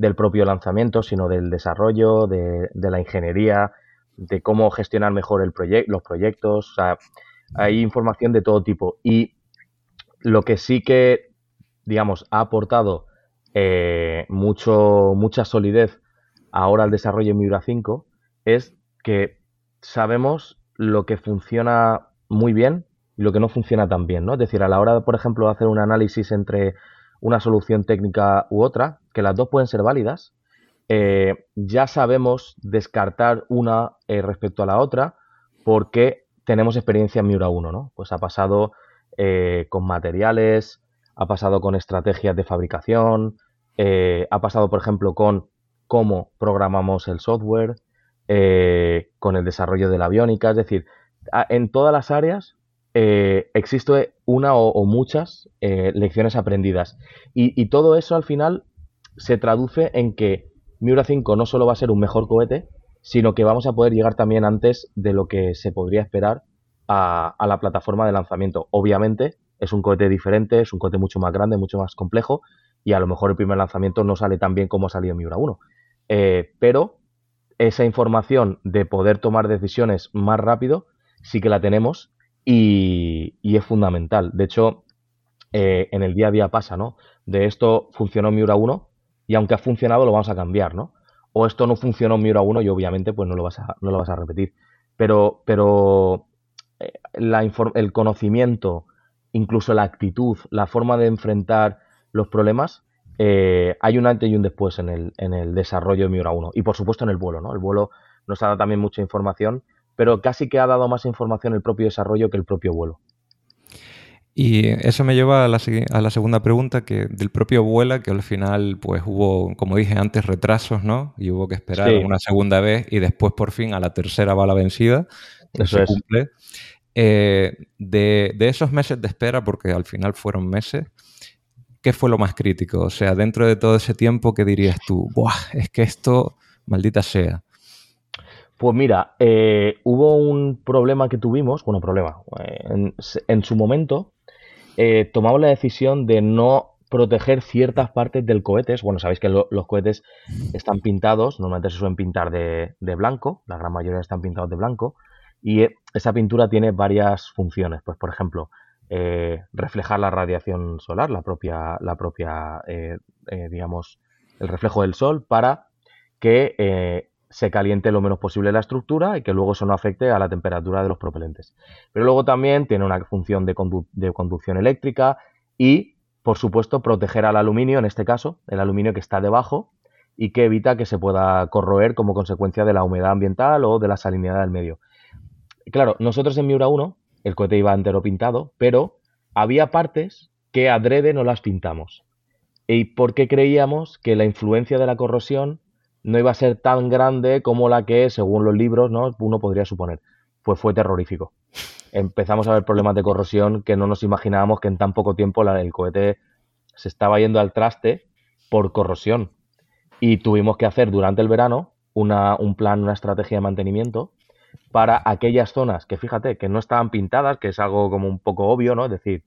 del propio lanzamiento, sino del desarrollo, de, la ingeniería, de cómo gestionar mejor los proyectos. hay información de todo tipo. Y lo que sí que, digamos, ha aportado eh, mucho, mucha solidez ahora al desarrollo en Miura 5 es que sabemos lo que funciona muy bien y lo que no funciona tan bien, ¿no? Es decir, a la hora, por ejemplo, de hacer un análisis entre una solución técnica u otra, que las dos pueden ser válidas, eh, ya sabemos descartar una eh, respecto a la otra porque tenemos experiencia en Miura 1, ¿no? Pues ha pasado eh, con materiales, ha pasado con estrategias de fabricación, ha pasado, por ejemplo, con cómo programamos el software, con el desarrollo de la aviónica, es decir, en todas las áreas existe una o, muchas lecciones aprendidas. y, todo eso al final se traduce en que Miura 5 no solo va a ser un mejor cohete, sino que vamos a poder llegar también antes de lo que se podría esperar a, la plataforma de lanzamiento. Obviamente es un cohete diferente, es un cohete mucho más grande, mucho más complejo y a lo mejor el primer lanzamiento no sale tan bien como ha salido Miura 1. Eh, pero esa información de poder tomar decisiones más rápido sí que la tenemos y, es fundamental. De hecho, eh, en el día a día pasa, ¿no? De esto funcionó Miura 1, y aunque ha funcionado lo vamos a cambiar, ¿no? O esto no funcionó Miura 1 y obviamente pues no lo vas a, no lo vas a repetir. Pero, pero eh, el conocimiento, incluso la actitud, la forma de enfrentar los problemas, eh, hay un antes y un después en el, en el desarrollo de Miura 1. Y por supuesto en el vuelo, ¿no? El vuelo nos ha dado también mucha información, pero casi que ha dado más información el propio desarrollo que el propio vuelo. Y eso me lleva a la, a la, segunda pregunta que del propio Vuela, que al final pues hubo, como dije antes, retrasos, ¿no? Y hubo que esperar una segunda vez y después por fin a la tercera bala vencida, que se cumple. Eh, de, de, esos meses de espera, porque al final fueron meses, ¿qué fue lo más crítico? O sea, dentro de todo ese tiempo, ¿qué dirías tú? Buah, es que esto, maldita sea. Pues mira, eh, hubo un problema que tuvimos, bueno, problema, eh, en su momento eh, tomamos la decisión de no proteger ciertas partes del cohete. Bueno, sabéis que los cohetes están pintados, normalmente se suelen pintar de, blanco, la gran mayoría están pintados de blanco, y esa pintura tiene varias funciones. Pues, por ejemplo, reflejar la radiación solar, la propia, la propia digamos, el reflejo del sol, para que se caliente lo menos posible la estructura y que luego eso no afecte a la temperatura de los propelentes. Pero luego también tiene una función de, conducción eléctrica y, por supuesto, proteger al aluminio, en este caso, el aluminio que está debajo y que evita que se pueda corroer como consecuencia de la humedad ambiental o de la salinidad del medio. Claro, nosotros en Miura 1 el cohete iba entero pintado, pero había partes que adrede no las pintamos. ¿Y por qué creíamos que la influencia de la corrosión no iba a ser tan grande como la que, según los libros, ¿no? uno podría suponer. Pues fue terrorífico. Empezamos a ver problemas de corrosión que no nos imaginábamos que en tan poco tiempo la, el cohete se estaba yendo al traste por corrosión. Y tuvimos que hacer durante el verano una, un plan, una estrategia de mantenimiento para aquellas zonas que, fíjate, que no estaban pintadas, que es algo como un poco obvio, ¿no? Es decir,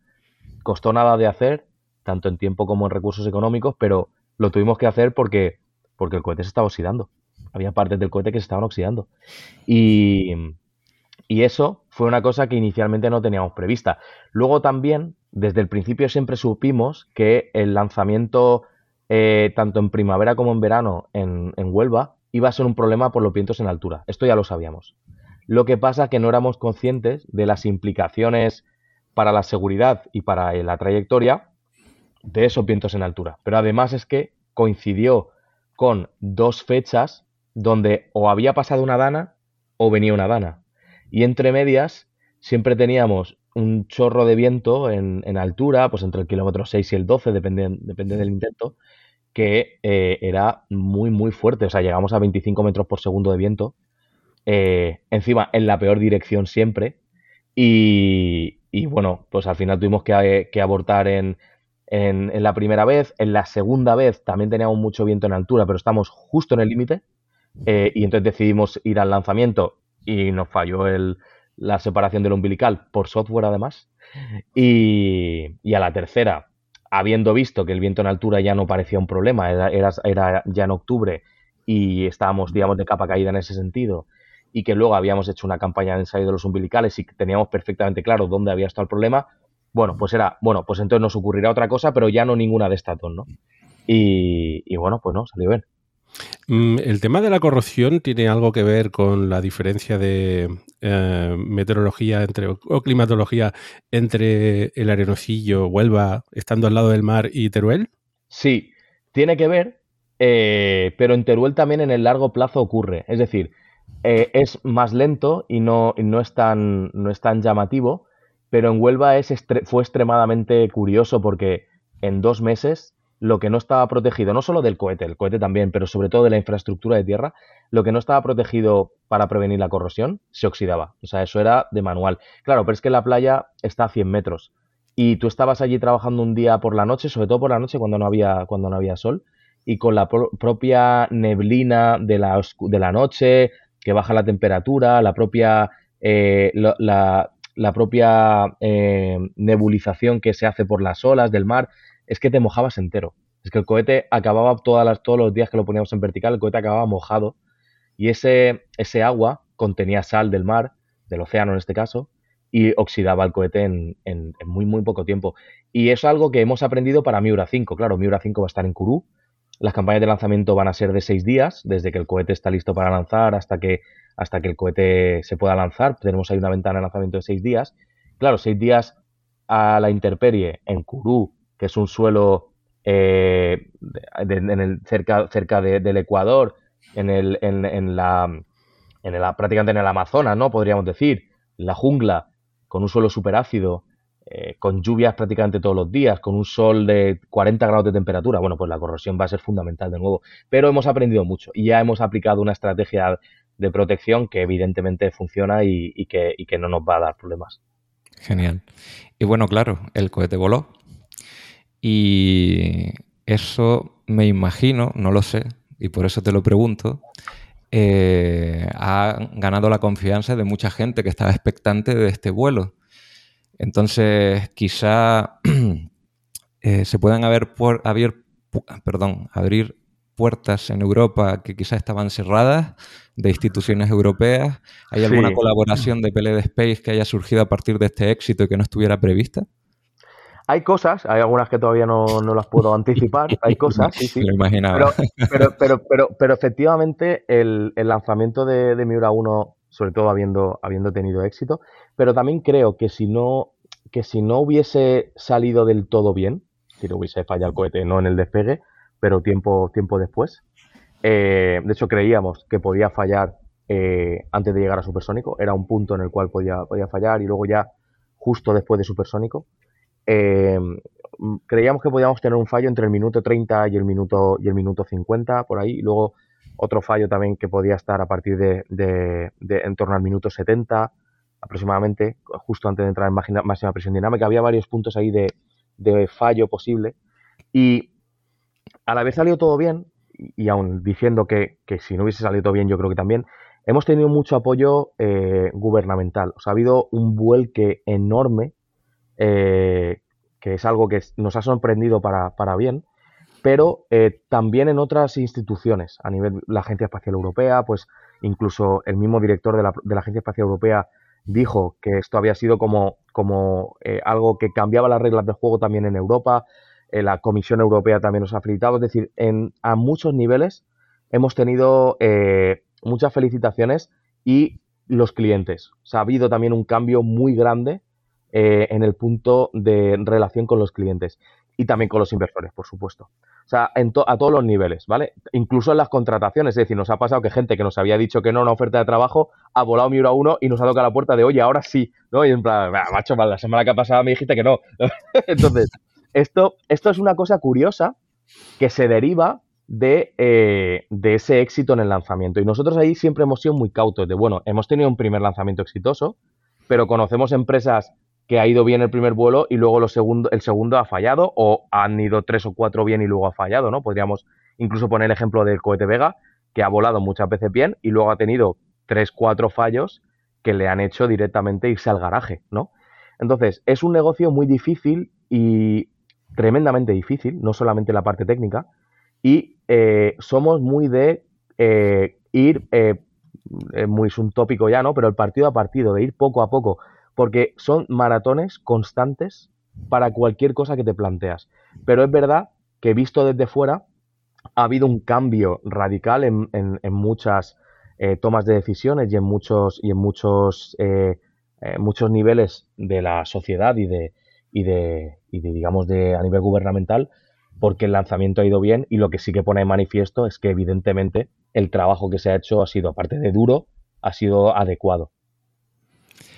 costó nada de hacer, tanto en tiempo como en recursos económicos, pero lo tuvimos que hacer porque porque el cohete se estaba oxidando. Había partes del cohete que se estaban oxidando. Y, eso fue una cosa que inicialmente no teníamos prevista. Luego también, desde el principio siempre supimos que el lanzamiento, eh, tanto en primavera como en verano en, en Huelva, iba a ser un problema por los vientos en altura. Esto ya lo sabíamos. Lo que pasa es que no éramos conscientes de las implicaciones para la seguridad y para la trayectoria de esos vientos en altura. Pero además es que coincidió con dos fechas donde o había pasado una dana o venía una dana. Y entre medias siempre teníamos un chorro de viento en, en altura, pues entre el kilómetro 6 y el 12, depende, depende del intento, que eh, era muy, muy fuerte. O sea, llegamos a 25 metros por segundo de viento. eh, encima, en la peor dirección siempre. Y, bueno, pues al final tuvimos que, que abortar en, en, en la primera vez. En la segunda vez también teníamos mucho viento en altura, pero estamos justo en el límite. eh, y entonces decidimos ir al lanzamiento y nos falló el, la separación del umbilical por software además. Y, a la tercera, habiendo visto que el viento en altura ya no parecía un problema, era, era, era ya en octubre y estábamos, digamos, de capa caída en ese sentido, y que luego habíamos hecho una campaña de ensayo de los umbilicales y teníamos perfectamente claro dónde había estado el problema, bueno, pues era, bueno, pues entonces nos ocurrirá otra cosa, pero ya no ninguna de estas dos, ¿no? Y, y bueno, pues no, salió bien. Mm, El tema de la corrosión tiene algo que ver con la diferencia de eh, meteorología entre, o climatología entre el Arenosillo, Huelva, estando al lado del mar, y Teruel. Sí, tiene que ver, eh, pero en Teruel también en el largo plazo ocurre. Es decir, eh, es más lento y no, y no, es tan, no es tan llamativo, pero en Huelva fue extremadamente curioso porque en dos meses lo que no estaba protegido, no solo del cohete, el cohete también, pero sobre todo de la infraestructura de tierra, lo que no estaba protegido para prevenir la corrosión se oxidaba. O sea, eso era de manual. Claro, pero es que la playa está a 100 metros y tú estabas allí trabajando un día por la noche, sobre todo por la noche cuando no había, cuando no había sol, y con la pro- propia neblina de la, de la noche, que baja la temperatura, la propia, eh, lo- la, la propia eh, nebulización que se hace por las olas del mar, es que te mojabas entero. Es que el cohete acababa todas las, todos los días que lo poníamos en vertical, el cohete acababa mojado y ese, ese agua contenía sal del mar, del océano en este caso, y oxidaba el cohete en, en- en muy, muy poco tiempo. Y es algo que hemos aprendido para Miura 5. Claro, Miura 5 va a estar en Kourou. Las campañas de lanzamiento van a ser de seis días, desde que el cohete está listo para lanzar hasta que, hasta que el cohete se pueda lanzar. Tenemos ahí una ventana de lanzamiento de seis días. Claro, seis días a la intemperie en Kourou, que es un suelo eh, en el, cerca, cerca de- del Ecuador, en, el, en, en la, en el, prácticamente en el Amazonas, ¿no? Podríamos decir, la jungla, con un suelo superácido, eh, con lluvias prácticamente todos los días, con un sol de 40 grados de temperatura, bueno, pues la corrosión va a ser fundamental de nuevo. Pero hemos aprendido mucho y ya hemos aplicado una estrategia de protección que evidentemente funciona y, que no nos va a dar problemas. Genial. Y bueno, claro, el cohete voló. Y eso me imagino, no lo sé, y por eso te lo pregunto, eh, ha ganado la confianza de mucha gente que estaba expectante de este vuelo. Entonces, quizá [CLEARS THROAT] eh, se puedan haber puer- abier- pu- perdón, abrir puertas en Europa que quizás estaban cerradas de instituciones europeas. ¿Hay alguna colaboración de PLD Space que haya surgido a partir de este éxito y que no estuviera prevista? Hay cosas, hay algunas que todavía no, no las puedo anticipar, [LAUGHS] hay cosas, sí, sí. Lo imaginaba. Pero, pero, pero, pero, pero efectivamente el, el lanzamiento de, de Miura 1, sobre todo habiendo, habiendo tenido éxito, pero también creo que si no, que si no hubiese salido del todo bien, si no hubiese fallado el cohete, no en el despegue, pero tiempo, tiempo después, eh, de hecho creíamos que podía fallar eh, antes de llegar a supersónico, era un punto en el cual podía, podía fallar y luego ya justo después de supersónico. Eh, creíamos que podíamos tener un fallo entre el minuto 30 y el minuto, y el minuto 50, por ahí. Y luego otro fallo también que podía estar a partir de, de- de en torno al minuto 70 aproximadamente, justo antes de entrar en máxima, presión dinámica. Había varios puntos ahí de, de fallo posible. Y al haber salido todo bien, y, aún diciendo que, que si no hubiese salido todo bien, yo creo que también, hemos tenido mucho apoyo eh, gubernamental. O sea, ha habido un vuelque enorme eh, que es algo que nos ha sorprendido para, para bien, pero eh, también en otras instituciones, a nivel la Agencia Espacial Europea, pues incluso el mismo director de la, de la Agencia Espacial Europea dijo que esto había sido como, como eh, algo que cambiaba las reglas del juego también en Europa, eh, la Comisión Europea también nos ha felicitado, es decir, en, a muchos niveles hemos tenido eh, muchas felicitaciones y los clientes. Ha habido también un cambio muy grande eh, en el punto de relación con los clientes y también con los inversores, por supuesto. O sea, en to- a todos los niveles, ¿vale? Incluso en las contrataciones. Es decir, nos ha pasado que gente que nos había dicho que no a una oferta de trabajo ha volado Miura 1 y nos ha tocado la puerta de, oye, ahora sí, ¿no? Y en plan, "Ah, macho, la semana que ha pasado me dijiste que no. [LAUGHS] Entonces, esto, esto es una cosa curiosa que se deriva de, eh, de ese éxito en el lanzamiento. Y nosotros ahí siempre hemos sido muy cautos de, bueno, hemos tenido un primer lanzamiento exitoso, pero conocemos empresas que ha ido bien el primer vuelo y luego lo segundo, el segundo ha fallado o han ido tres o cuatro bien y luego ha fallado, ¿no? Podríamos incluso poner el ejemplo del cohete Vega, que ha volado muchas veces bien y luego ha tenido tres, cuatro fallos que le han hecho directamente irse al garaje, ¿no? Entonces, es un negocio muy difícil y tremendamente difícil, no solamente la parte técnica, y eh, somos muy de eh, ir, eh, muy es un tópico ya, ¿no? Pero el partido a partido, de ir poco a poco, porque son maratones constantes para cualquier cosa que te planteas. Pero es verdad que visto desde fuera, ha habido un cambio radical en, en- en muchas eh, tomas de decisiones y en muchos, y en muchos, eh, eh, muchos niveles de la sociedad y de, y de, y de, digamos, de a nivel gubernamental, porque el lanzamiento ha ido bien y lo que sí que pone de manifiesto es que evidentemente el trabajo que se ha hecho ha sido, aparte de duro, ha sido adecuado.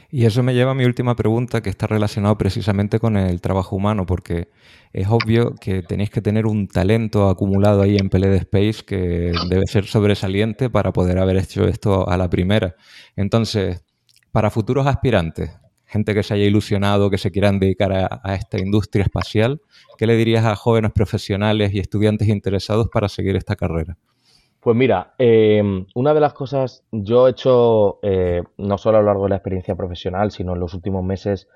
Y eso me lleva a mi última pregunta, que está relacionado precisamente con el trabajo humano, porque es obvio que tenéis que tener un talento acumulado ahí en PLD Space que debe ser sobresaliente para poder haber hecho esto a la primera. Entonces, para futuros aspirantes, gente que se haya ilusionado, que se quieran dedicar a, a esta industria espacial, ¿qué le dirías a jóvenes profesionales y estudiantes interesados para seguir esta carrera? Pues mira, eh, una de las cosas, yo he hecho, eh, no solo a lo largo de la experiencia profesional, sino en los últimos meses,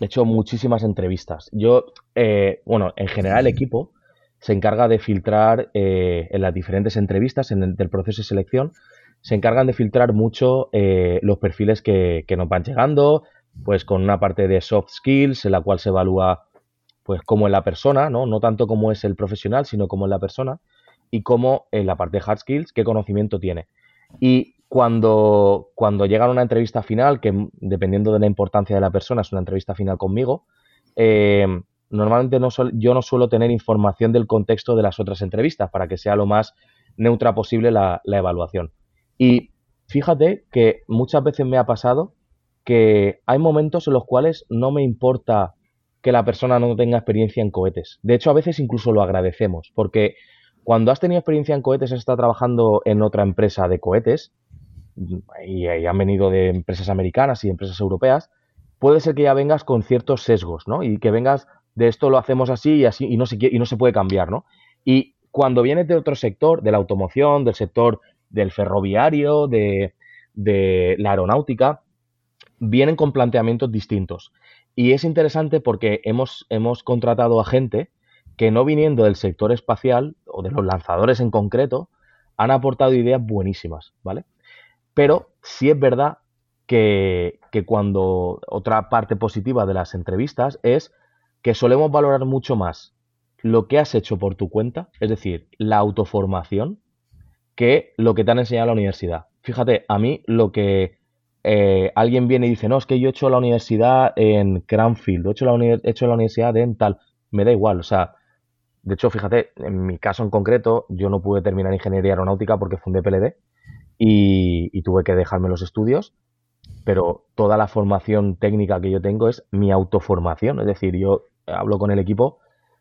he hecho muchísimas entrevistas. Yo, eh, bueno, en general el equipo se encarga de filtrar eh, en las diferentes entrevistas en el, del proceso de selección, se encargan de filtrar mucho eh, los perfiles que, que nos van llegando, pues con una parte de soft skills en la cual se evalúa pues cómo es la persona, ¿no? No tanto cómo es el profesional, sino cómo es la persona y cómo en la parte de hard skills, qué conocimiento tiene. Y cuando, cuando llegan a una entrevista final, que dependiendo de la importancia de la persona es una entrevista final conmigo, eh, normalmente no yo no suelo tener información del contexto de las otras entrevistas para que sea lo más neutra posible la, la evaluación. Y fíjate que muchas veces me ha pasado que hay momentos en los cuales no me importa que la persona no tenga experiencia en cohetes. De hecho, a veces incluso lo agradecemos, porque cuando has tenido experiencia en cohetes, has estado trabajando en otra empresa de cohetes, y, y han venido de empresas americanas y empresas europeas, puede ser que ya vengas con ciertos sesgos, ¿no? Y que vengas de esto lo hacemos así y así y no se, y no se puede cambiar, ¿no? Y cuando vienes de otro sector, de la automoción, del sector del ferroviario, de, de la aeronáutica, vienen con planteamientos distintos. Y es interesante porque hemos, hemos contratado a gente que no viniendo del sector espacial o de los lanzadores en concreto, han aportado ideas buenísimas, ¿vale? Pero sí es verdad que, que cuando otra parte positiva de las entrevistas es que solemos valorar mucho más lo que has hecho por tu cuenta, es decir, la autoformación, que lo que te han enseñado en la universidad. Fíjate, a mí lo que eh, alguien viene y dice, no, es que yo he hecho la universidad en Cranfield, he hecho la, he hecho la universidad en tal, me da igual, o sea, de hecho, fíjate, en mi caso en concreto, yo no pude terminar ingeniería aeronáutica porque fundé PLD y, y tuve que dejarme los estudios, pero toda la formación técnica que yo tengo es mi autoformación, es decir, yo hablo con el equipo,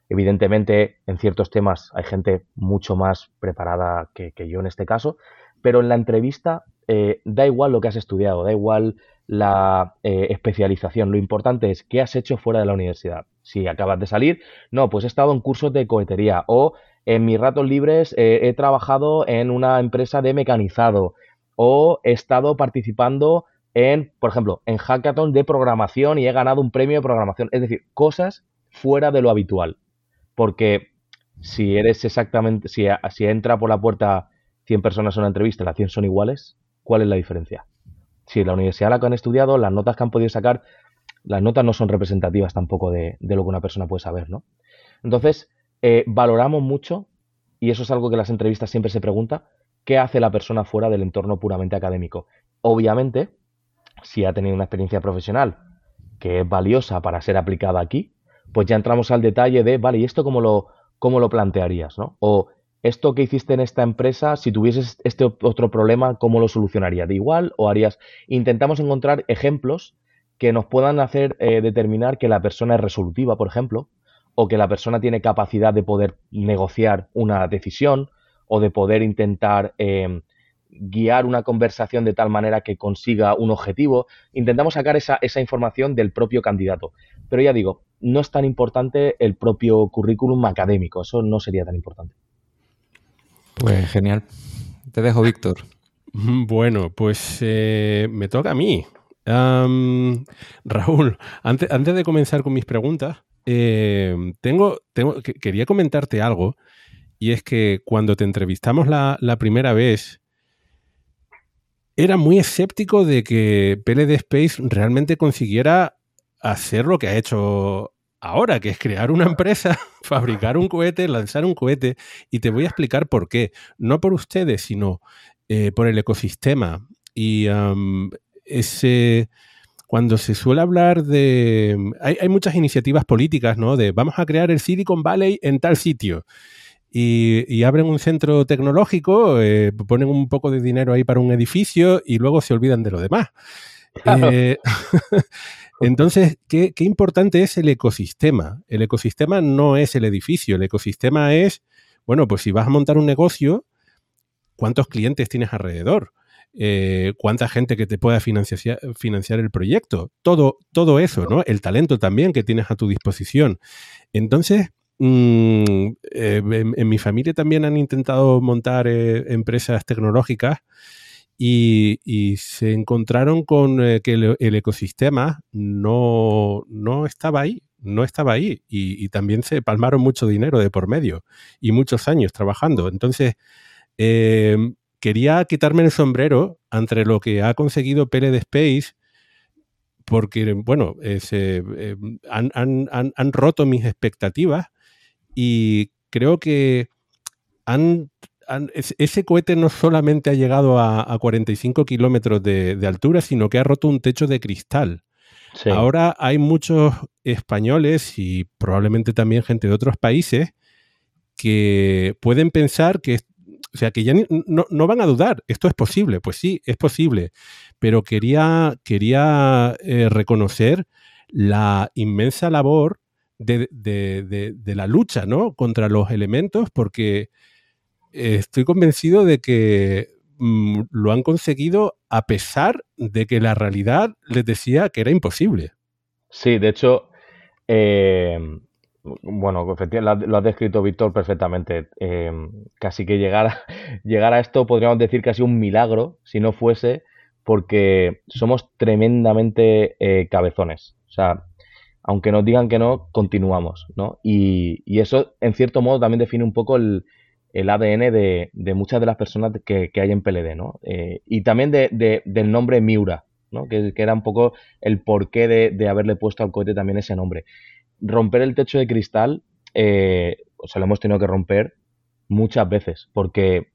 evidentemente en ciertos temas hay gente mucho más preparada que, yo en este caso, pero en la entrevista eh, da igual lo que has estudiado, da igual la eh, especialización, lo importante es qué has hecho fuera de la universidad. Si acabas de salir, no, pues he estado en cursos de cohetería o en mis ratos libres eh, he trabajado en una empresa de mecanizado o he estado participando en, por ejemplo, en hackathon de programación y he ganado un premio de programación. Es decir, cosas fuera de lo habitual. Porque si eres exactamente, si, entra por la puerta 100 personas a una entrevista las 100 son iguales, ¿cuál es la diferencia? Si la universidad la que han estudiado, las notas que han podido sacar, las notas no son representativas tampoco de, lo que una persona puede saber, ¿no? Entonces, eh, valoramos mucho, y eso es algo que las entrevistas siempre se pregunta, ¿qué hace la persona fuera del entorno puramente académico? Obviamente, si ha tenido una experiencia profesional que es valiosa para ser aplicada aquí, pues ya entramos al detalle de, vale, ¿y esto cómo lo, ¿cómo lo plantearías? ¿no? O esto que hiciste en esta empresa, si tuvieses este otro problema, ¿cómo lo solucionarías? ¿De igual o harías? Intentamos encontrar ejemplos que nos puedan hacer eh, determinar que la persona es resolutiva, por ejemplo, o que la persona tiene capacidad de poder negociar una decisión o de poder intentar em, guiar una conversación de tal manera que consiga un objetivo. Intentamos sacar esa, esa información del propio candidato. Pero ya digo, no es tan importante el propio currículum académico, eso no sería tan importante. Pues genial. Te dejo, Víctor. [LAUGHS] Bueno, pues eh, me toca a mí. Raúl, antes, antes, de comenzar con mis preguntas, eh, tengo, tengo, quería comentarte algo, y es que cuando te entrevistamos la, la primera vez, era muy escéptico de que PLD Space realmente consiguiera hacer lo que ha hecho ahora, que es crear una empresa, [LAUGHS] fabricar un cohete, lanzar un cohete, y te voy a explicar por qué. No por ustedes, sino eh, por el ecosistema. Y ese cuando se suele hablar de... Hay, muchas iniciativas políticas, ¿no? De vamos a crear el Silicon Valley en tal sitio. Y, abren un centro tecnológico, eh, ponen un poco de dinero ahí para un edificio y luego se olvidan de lo demás. Eh, [LAUGHS] entonces, ¿qué, importante es el ecosistema? El ecosistema no es el edificio, el ecosistema es, bueno, pues si vas a montar un negocio, ¿cuántos clientes tienes alrededor? Eh, cuánta gente que te pueda financiar, el proyecto, todo, todo eso, ¿no? El talento también que tienes a tu disposición. Entonces, mm, eh, en, mi familia también han intentado montar empresas tecnológicas y, se encontraron con eh, que el, ecosistema no, estaba ahí, no estaba ahí y, también se palmaron mucho dinero de por medio y muchos años trabajando. Entonces, quería quitarme el sombrero entre lo que ha conseguido PLD Space porque, bueno, eh, em, han roto mis expectativas y creo que han ese cohete no solamente ha llegado a, 45 kilómetros de, altura, sino que ha roto un techo de cristal. Ahora hay muchos españoles y probablemente también gente de otros países que pueden pensar que, o sea, que ya no, van a dudar, esto es posible, pues sí, es posible, pero quería, quería eh, reconocer la inmensa labor de, de, la lucha ¿no? contra los elementos, porque estoy convencido de que mm, lo han conseguido a pesar de que la realidad les decía que era imposible. Sí, de hecho, eh, bueno, lo has descrito Víctor perfectamente. Eh, casi que llegar a, [LAUGHS] llegar a esto podríamos decir casi un milagro si no fuese porque somos tremendamente eh, cabezones. O sea, aunque nos digan que no, continuamos, ¿no? Y, y, eso, en cierto modo, también define un poco el, ADN de, muchas de las personas que, hay en PLD, ¿no? Eh, y también de, del nombre Miura, ¿no? Que, era un poco el porqué de, haberle puesto al cohete también ese nombre. Romper el techo de cristal, eh, o sea, lo hemos tenido que romper muchas veces, porque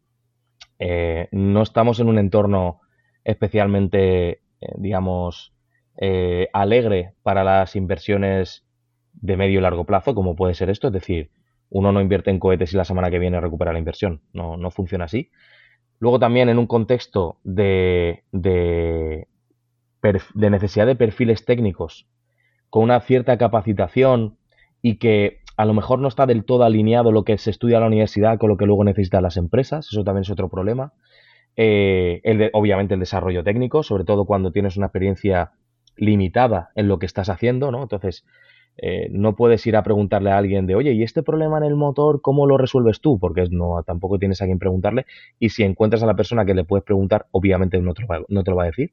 eh, no estamos en un entorno especialmente, digamos, alegre para las inversiones de medio y largo plazo, como puede ser esto, es decir, uno no invierte en cohetes y la semana que viene recupera la inversión. No, no funciona así. Luego también en un contexto de, de, necesidad de perfiles técnicos con una cierta capacitación y que a lo mejor no está del todo alineado lo que se estudia en la universidad con lo que luego necesitan las empresas. Eso también es otro problema. Eh, el obviamente el desarrollo técnico, sobre todo cuando tienes una experiencia limitada en lo que estás haciendo, ¿no? Entonces, eh, no puedes ir a preguntarle a alguien de, oye, ¿y este problema en el motor cómo lo resuelves tú? Porque no, tampoco tienes a quien preguntarle. Y si encuentras a la persona que le puedes preguntar, obviamente no te va, no te lo va a decir,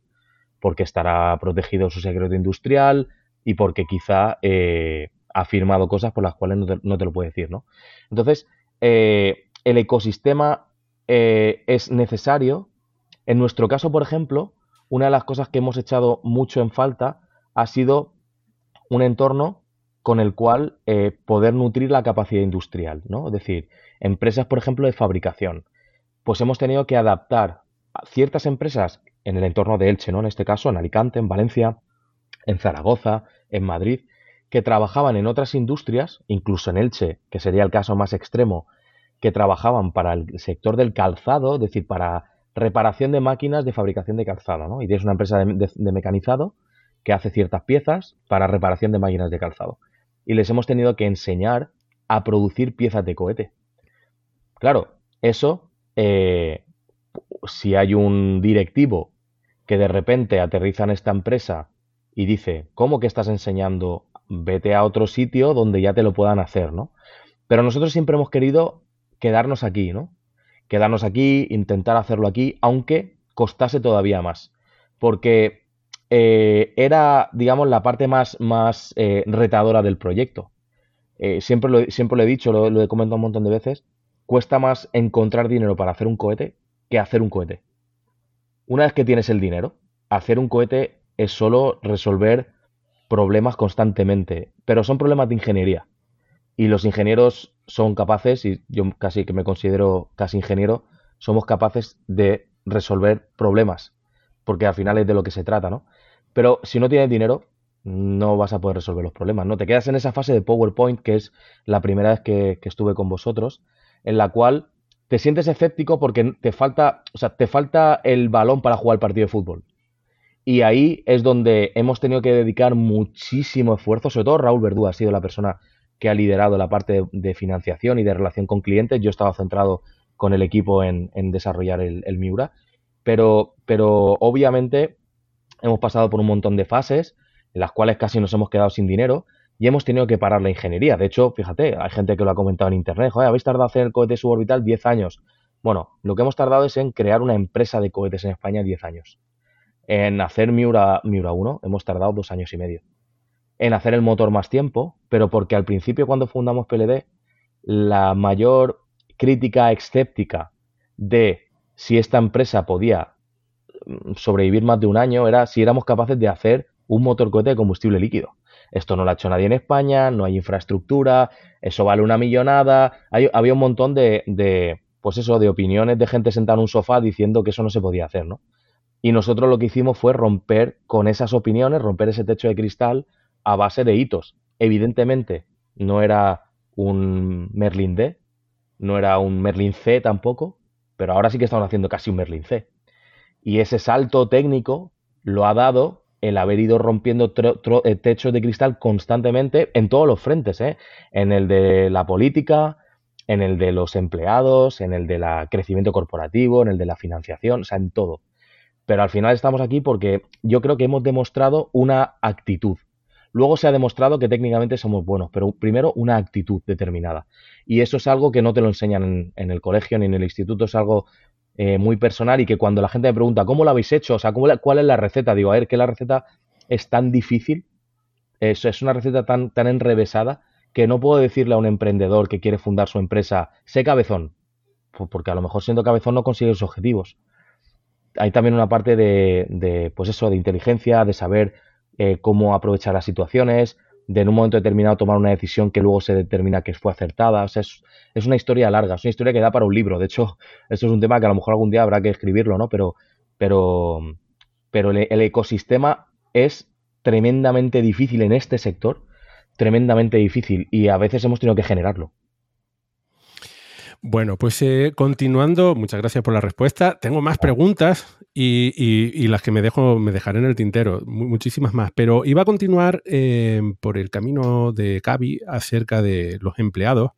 porque estará protegido su secreto industrial y porque quizá eh, ha firmado cosas por las cuales no te, lo puede decir, ¿no? Entonces, eh, el ecosistema es necesario. En nuestro caso, por ejemplo, una de las cosas que hemos echado mucho en falta ha sido un entorno con el cual eh, poder nutrir la capacidad industrial, ¿no? Es decir, empresas, por ejemplo, de fabricación. Pues hemos tenido que adaptar ciertas empresas en el entorno de Elche, ¿no? En este caso, en Alicante, en Valencia, en Zaragoza, en Madrid, que trabajaban en otras industrias, incluso en Elche, que sería el caso más extremo, que trabajaban para el sector del calzado, es decir, para reparación de máquinas de fabricación de calzado, ¿no? Y tienes una empresa de, mecanizado que hace ciertas piezas para reparación de máquinas de calzado. Y les hemos tenido que enseñar a producir piezas de cohete. Claro, eso, eh, si hay un directivo que de repente aterriza en esta empresa y dice, ¿cómo que estás enseñando? Vete a otro sitio donde ya te lo puedan hacer, ¿no? Pero nosotros siempre hemos querido quedarnos aquí, ¿no? Quedarnos aquí, intentar hacerlo aquí, aunque costase todavía más. Porque eh, era, digamos, la parte más, más eh, retadora del proyecto. Eh, siempre, lo, siempre he dicho, lo, lo he comentado un montón de veces, cuesta más encontrar dinero para hacer un cohete que hacer un cohete. Una vez que tienes el dinero, hacer un cohete es solo resolver problemas constantemente, pero son problemas de ingeniería. Y los ingenieros son capaces, y yo casi que me considero casi ingeniero, somos capaces de resolver problemas, porque al final es de lo que se trata, ¿no? Pero si no tienes dinero, no vas a poder resolver los problemas, ¿no? Te quedas en esa fase de PowerPoint, que es la primera vez que, estuve con vosotros, en la cual te sientes escéptico porque te falta, o sea, te falta el balón para jugar el partido de fútbol. Y ahí es donde hemos tenido que dedicar muchísimo esfuerzo, sobre todo Raúl Verdú ha sido la persona que ha liderado la parte de, financiación y de relación con clientes. Yo estaba centrado con el equipo en, desarrollar el, el, Miura, pero, pero obviamente hemos pasado por un montón de fases en las cuales casi nos hemos quedado sin dinero y hemos tenido que parar la ingeniería. De hecho, fíjate, hay gente que lo ha comentado en internet, joder, habéis tardado en hacer el cohete suborbital 10 años. Bueno, lo que hemos tardado es en crear una empresa de cohetes en España 10 años. En hacer Miura, Miura 1 hemos tardado dos años y medio. En hacer el motor más tiempo, pero porque al principio cuando fundamos PLD, la mayor crítica escéptica de si esta empresa podía mm, sobrevivir más de un año era si éramos capaces de hacer un motor cohete de combustible líquido. Esto no lo ha hecho nadie en España, no hay infraestructura, eso vale una millonada. Hay, había un montón de, de, pues eso, de opiniones de gente sentada en un sofá diciendo que eso no se podía hacer, ¿no? Y nosotros lo que hicimos fue romper con esas opiniones, romper ese techo de cristal a base de hitos. Evidentemente, no era un Merlin D, no era un Merlin C tampoco, pero ahora sí que estamos haciendo casi un Merlin C. Y ese salto técnico lo ha dado el haber ido rompiendo eh, techos de cristal constantemente en todos los frentes, ¿eh? en el de la política, en el de los empleados, en el del crecimiento corporativo, en el de la financiación, o sea, en todo. Pero al final estamos aquí porque yo creo que hemos demostrado una actitud. Luego se ha demostrado que técnicamente somos buenos, pero primero una actitud determinada. Y eso es algo que no te lo enseñan en, en el colegio ni en el instituto, es algo eh, muy personal y que cuando la gente me pregunta, ¿cómo lo habéis hecho? O sea, ¿cómo la, ¿cuál es la receta? Digo, a ver, que la receta es tan difícil, es, es una receta tan, tan enrevesada que no puedo decirle a un emprendedor que quiere fundar su empresa, sé cabezón, porque a lo mejor siendo cabezón no consigue sus objetivos. Hay también una parte de, de pues eso, de inteligencia, de saber eh, cómo aprovechar las situaciones, de en un momento determinado tomar una decisión que luego se determina que fue acertada. O sea, es, una historia larga, es una historia que da para un libro. De hecho, [LAUGHS] esto es un tema que a lo mejor algún día habrá que escribirlo, ¿no? Pero, pero, pero el ecosistema es tremendamente difícil en este sector, tremendamente difícil, y a veces hemos tenido que generarlo. Bueno, pues eh, continuando, muchas gracias por la respuesta. Tengo más preguntas y, y, y, las que me dejo me dejaré en el tintero, muchísimas más. Pero iba a continuar eh, por el camino de Cavi acerca de los empleados,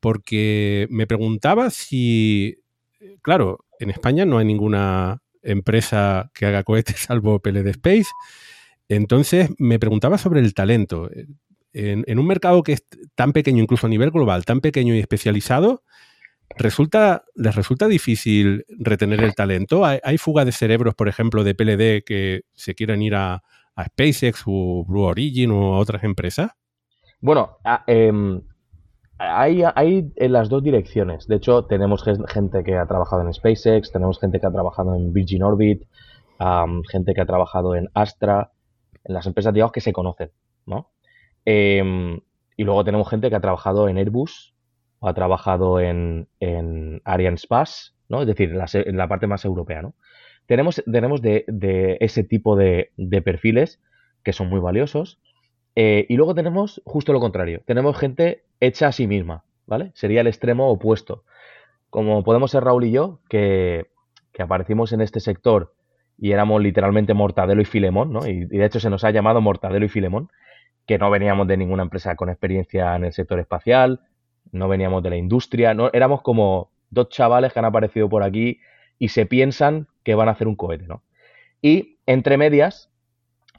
porque me preguntaba si, claro, en España no hay ninguna empresa que haga cohetes [LAUGHS] salvo PLD Space. Entonces me preguntaba sobre el talento. En, un mercado que es tan pequeño, incluso a nivel global, tan pequeño y especializado, resulta, les resulta difícil retener el talento. Hay, fuga de cerebros, por ejemplo, de PLD que se quieran ir a, SpaceX o Blue Origin o a otras empresas. Bueno, eh, hay, hay, en las dos direcciones. De hecho, tenemos gente que ha trabajado en SpaceX, tenemos gente que ha trabajado en Virgin Orbit, gente que ha trabajado en Astra, en las empresas, digamos, que se conocen, ¿no? Eh, y luego tenemos gente que ha trabajado en Airbus o ha trabajado en, en Arianespace, ¿no? Es decir, en la, parte más europea, ¿no? Tenemos, tenemos de, ese tipo de, perfiles que son muy valiosos Eh, y luego tenemos justo lo contrario. Tenemos gente hecha a sí misma, ¿vale? Sería el extremo opuesto. Como podemos ser Raúl y yo, que, que aparecimos en este sector y éramos literalmente Mortadelo y Filemón, ¿no? Y de hecho se nos ha llamado Mortadelo y Filemón, que no veníamos de ninguna empresa con experiencia en el sector espacial, no veníamos de la industria, no, éramos como dos chavales que han aparecido por aquí y se piensan que van a hacer un cohete, ¿no? Y entre medias,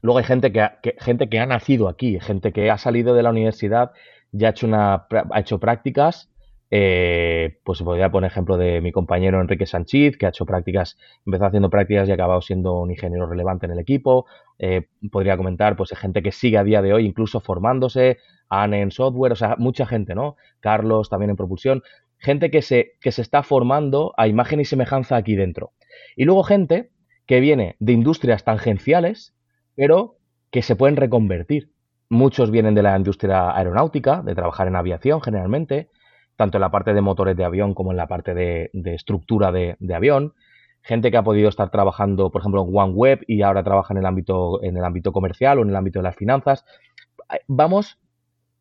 luego hay gente que ha, que- gente que ha nacido aquí, gente que ha salido de la universidad, ya ha hecho, una, ha hecho prácticas, eh, pues podría poner ejemplo de mi compañero Enrique Sanchís, que ha hecho prácticas, empezó haciendo prácticas y ha acabado siendo un ingeniero relevante en el equipo. Eh, podría comentar, pues, gente que sigue a día de hoy incluso formándose, Anne en software, o sea, mucha gente, ¿no? Carlos también en propulsión, gente que se, que se está formando a imagen y semejanza aquí dentro. Y luego gente que viene de industrias tangenciales, pero que se pueden reconvertir. Muchos vienen de la industria aeronáutica, de trabajar en aviación generalmente, tanto en la parte de motores de avión como en la parte de, estructura de, avión. Gente que ha podido estar trabajando, por ejemplo, en OneWeb y ahora trabaja en el ámbito, en el ámbito comercial o en el ámbito de las finanzas. Vamos,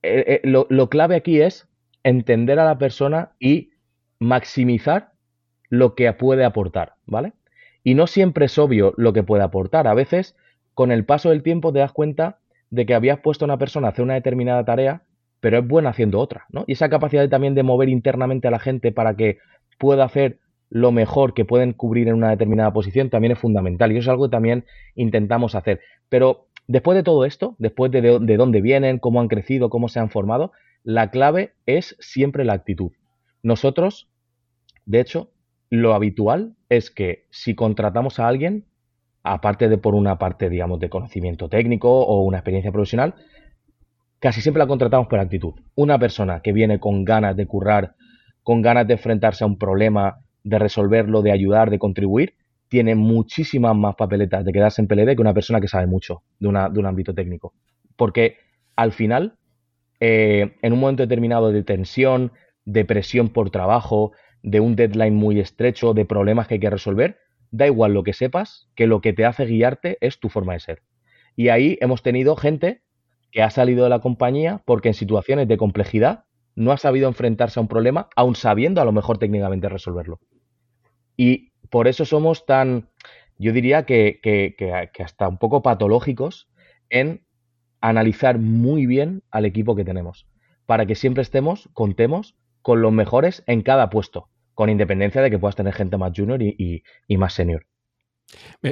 eh, eh, lo, lo clave aquí es entender a la persona y maximizar lo que puede aportar, ¿vale? Y no siempre es obvio lo que puede aportar. A veces, con el paso del tiempo, te das cuenta de que habías puesto a una persona a hacer una determinada tarea, pero es buena haciendo otra, ¿no? Y esa capacidad también de mover internamente a la gente para que pueda hacer lo mejor que pueden cubrir en una determinada posición también es fundamental. Y eso es algo que también intentamos hacer. Pero después de todo esto, después de, de, de dónde vienen, cómo han crecido, cómo se han formado, la clave es siempre la actitud. Nosotros, de hecho, lo habitual es que si contratamos a alguien, aparte de por una parte, digamos, de conocimiento técnico o una experiencia profesional, casi siempre la contratamos por actitud. Una persona que viene con ganas de currar, con ganas de enfrentarse a un problema, de resolverlo, de ayudar, de contribuir, tiene muchísimas más papeletas de quedarse en PLD que una persona que sabe mucho de, una, de un ámbito técnico. Porque al final, eh, en un momento determinado de tensión, de presión por trabajo, de un deadline muy estrecho, de problemas que hay que resolver, da igual lo que sepas, que lo que te hace guiarte es tu forma de ser. Y ahí hemos tenido gente que ha salido de la compañía porque en situaciones de complejidad no ha sabido enfrentarse a un problema, aun sabiendo a lo mejor técnicamente resolverlo. Y por eso somos tan, yo diría que, que, que, hasta un poco patológicos en analizar muy bien al equipo que tenemos, para que siempre estemos, contemos con los mejores en cada puesto, con independencia de que puedas tener gente más junior y, y, y más senior.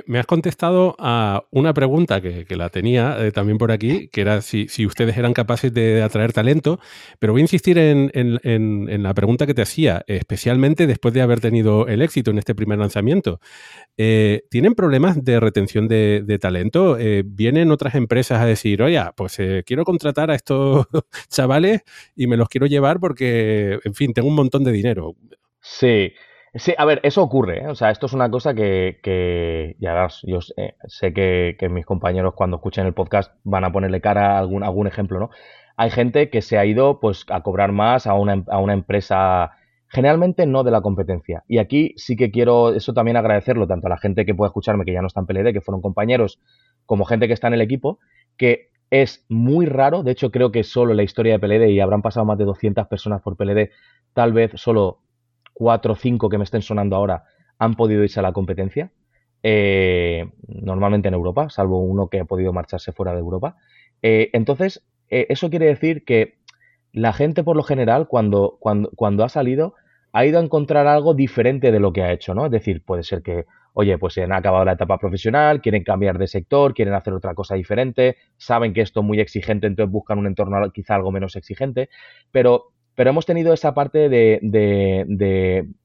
Me, has contestado a una pregunta que, la tenía eh, también por aquí, que era si, ustedes eran capaces de atraer talento, pero voy a insistir en, la pregunta que te hacía, especialmente después de haber tenido el éxito en este primer lanzamiento. Eh, ¿Tienen problemas de retención de, talento? Eh, ¿Vienen otras empresas a decir, oye, pues quiero contratar a estos [LAUGHS] chavales y me los quiero llevar porque, en fin, tengo un montón de dinero? Sí. Sí, a ver, eso ocurre, ¿eh? O sea, esto es una cosa que, ya yo sé, sé que, mis compañeros cuando escuchen el podcast van a ponerle cara a algún, algún ejemplo, ¿no? Hay gente que se ha ido pues a cobrar más a una, a una empresa, generalmente no de la competencia. Y aquí sí que quiero eso también agradecerlo tanto a la gente que puede escucharme que ya no está en PLD, que fueron compañeros, como gente que está en el equipo, que es muy raro, de hecho creo que solo en la historia de PLD, y habrán pasado más de 200 personas por PLD, tal vez solo cuatro o cinco que me estén sonando ahora han podido irse a la competencia. Eh, normalmente en Europa, salvo uno que ha podido marcharse fuera de Europa. Eh, entonces, eh, eso quiere decir que la gente por lo general, cuando, ha salido, ha ido a encontrar algo diferente de lo que ha hecho, ¿no? Es decir, puede ser que, oye, pues han acabado la etapa profesional, quieren cambiar de sector, quieren hacer otra cosa diferente, saben que esto es muy exigente, entonces buscan un entorno quizá algo menos exigente, pero pero hemos tenido esa parte de, de,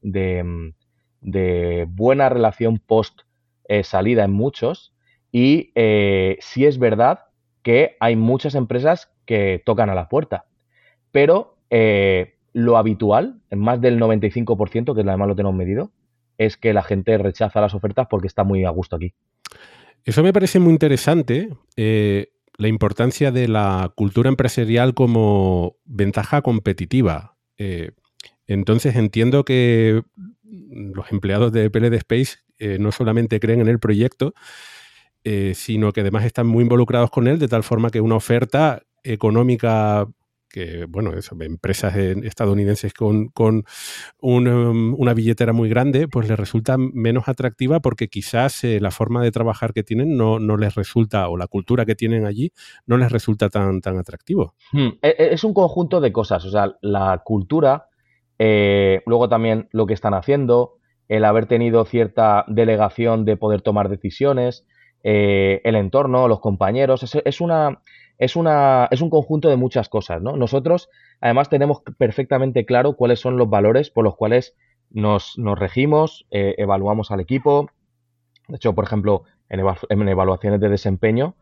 de, de buena relación post eh, salida en muchos y eh, sí es verdad que hay muchas empresas que tocan a la puerta, pero eh, lo habitual, en más del 95%, que además lo tenemos medido, es que la gente rechaza las ofertas porque está muy a gusto aquí. Eso me parece muy interesante. Eh, la importancia de la cultura empresarial como ventaja competitiva. Eh, entonces entiendo que los empleados de PLD Space eh, no solamente creen en el proyecto, eh, sino que además están muy involucrados con él, de tal forma que una oferta económica que, bueno, eso, empresas estadounidenses con, con um, una billetera muy grande, pues les resulta menos atractiva porque quizás eh, la forma de trabajar que tienen no, no, les resulta, o la cultura que tienen allí, no les resulta tan, tan atractivo. Hmm, e, e, Es un conjunto de cosas, o sea, la cultura, eh, luego también lo que están haciendo, el haber tenido cierta delegación de poder tomar decisiones, eh, el entorno, los compañeros, es una es, una, es un conjunto de muchas cosas, ¿no? Nosotros, además, tenemos perfectamente claro cuáles son los valores por los cuales nos, nos regimos, eh, evaluamos al equipo. De hecho, por ejemplo, en, evaluaciones de desempeño,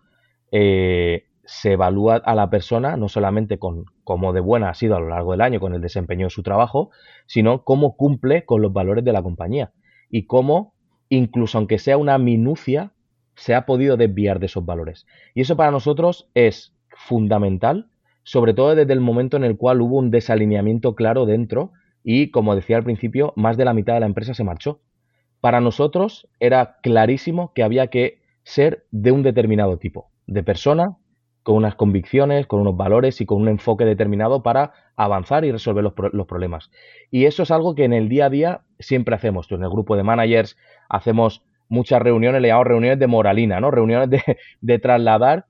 eh, se evalúa a la persona no solamente con cómo de buena ha sido a lo largo del año con el desempeño de su trabajo, sino cómo cumple con los valores de la compañía y cómo, incluso aunque sea una minucia, se ha podido desviar de esos valores. Y eso para nosotros es fundamental, sobre todo desde el momento en el cual hubo un desalineamiento claro dentro y, como decía al principio, más de la mitad de la empresa se marchó. Para nosotros era clarísimo que había que ser de un determinado tipo, de persona, con unas convicciones, con unos valores y con un enfoque determinado para avanzar y resolver los, problemas. Y eso es algo que en el día a día siempre hacemos. En el grupo de managers hacemos muchas reuniones, le llamamos reuniones de moralina, ¿no? Reuniones de, [LAUGHS] de trasladar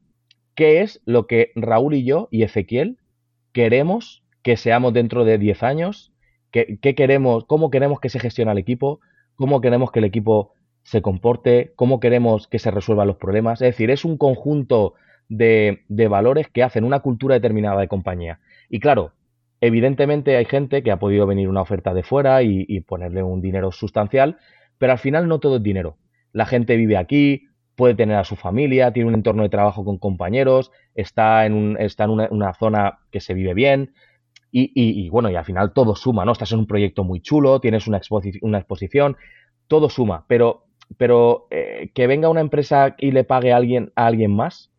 qué es lo que Raúl y yo y Ezequiel queremos que seamos dentro de 10 años, qué, queremos, cómo queremos que se gestione el equipo, cómo queremos que el equipo se comporte, cómo queremos que se resuelvan los problemas. Es decir, es un conjunto de, de, valores que hacen una cultura determinada de compañía. Y claro, evidentemente hay gente que ha podido venir una oferta de fuera y ponerle un dinero sustancial, pero al final no todo es dinero la gente vive aquí, puede tener a su familia, tiene un entorno de trabajo con compañeros, está en, un, está en una, zona que se vive bien. Y, bueno, y al final todo suma, ¿no? Estás en un proyecto muy chulo, tienes una, una exposición, todo suma, pero, pero eh, que venga una empresa y le pague a alguien, a alguien más,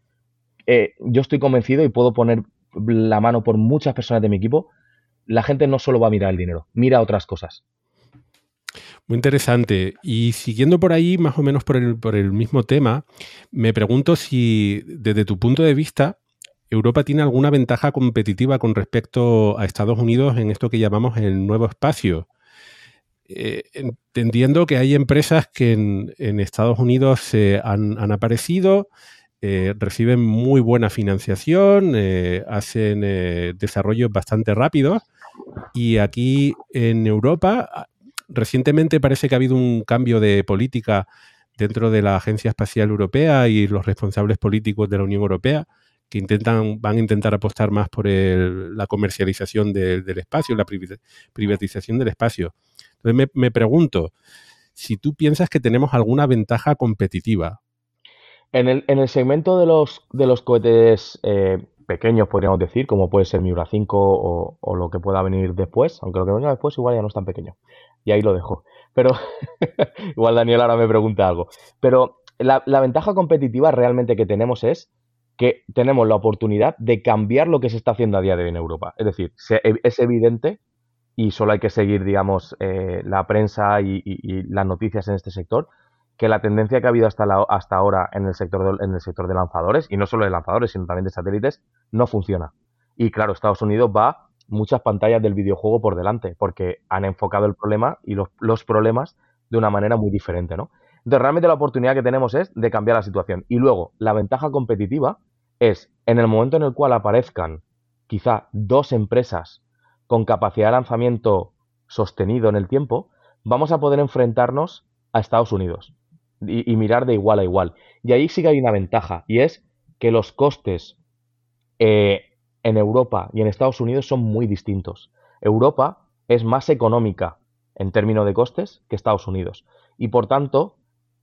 eh, yo estoy convencido y puedo poner la mano por muchas personas de mi equipo, la gente no solo va a mirar el dinero, mira otras cosas. Muy interesante. Y siguiendo por ahí, más o menos por el, por el mismo tema, me pregunto si desde tu punto de vista, Europa tiene alguna ventaja competitiva con respecto a Estados Unidos en esto que llamamos el nuevo espacio. Eh, entendiendo que hay empresas que en, Estados Unidos eh, han, han, aparecido, eh, reciben muy buena financiación, eh, hacen desarrollos bastante rápidos y aquí en Europa recientemente parece que ha habido un cambio de política dentro de la Agencia Espacial Europea y los responsables políticos de la Unión Europea que intentan, van a intentar apostar más por el, la comercialización de, del espacio, la privatización del espacio. Entonces me, me, pregunto si tú piensas que tenemos alguna ventaja competitiva. En el, en el segmento de los, de los cohetes eh, pequeños, podríamos decir, como puede ser Miura 5 o, o, lo que pueda venir después, aunque lo que venga después igual ya no es tan pequeño y ahí lo dejo. Pero [LAUGHS] igual Daniel ahora me pregunta algo. Pero la, la, ventaja competitiva realmente que tenemos es que tenemos la oportunidad de cambiar lo que se está haciendo a día de hoy en Europa. Es decir, se, es evidente y solo hay que seguir, digamos, eh, la prensa y, las noticias en este sector, que la tendencia que ha habido hasta, la, hasta ahora en el, sector en el sector de lanzadores, y no solo de lanzadores, sino también de satélites, no funciona. Y claro, Estados Unidos va muchas pantallas del videojuego por delante, porque han enfocado el problema y los, problemas de una manera muy diferente, ¿no? Entonces, realmente la oportunidad que tenemos es de cambiar la situación. Y luego, la ventaja competitiva es en el momento en el cual aparezcan quizá dos empresas con capacidad de lanzamiento sostenido en el tiempo, vamos a poder enfrentarnos a Estados Unidos y, y mirar de igual a igual. Y ahí sí que hay una ventaja, y es que los costes eh, en Europa y en Estados Unidos son muy distintos. Europa es más económica en términos de costes que Estados Unidos. Y por tanto,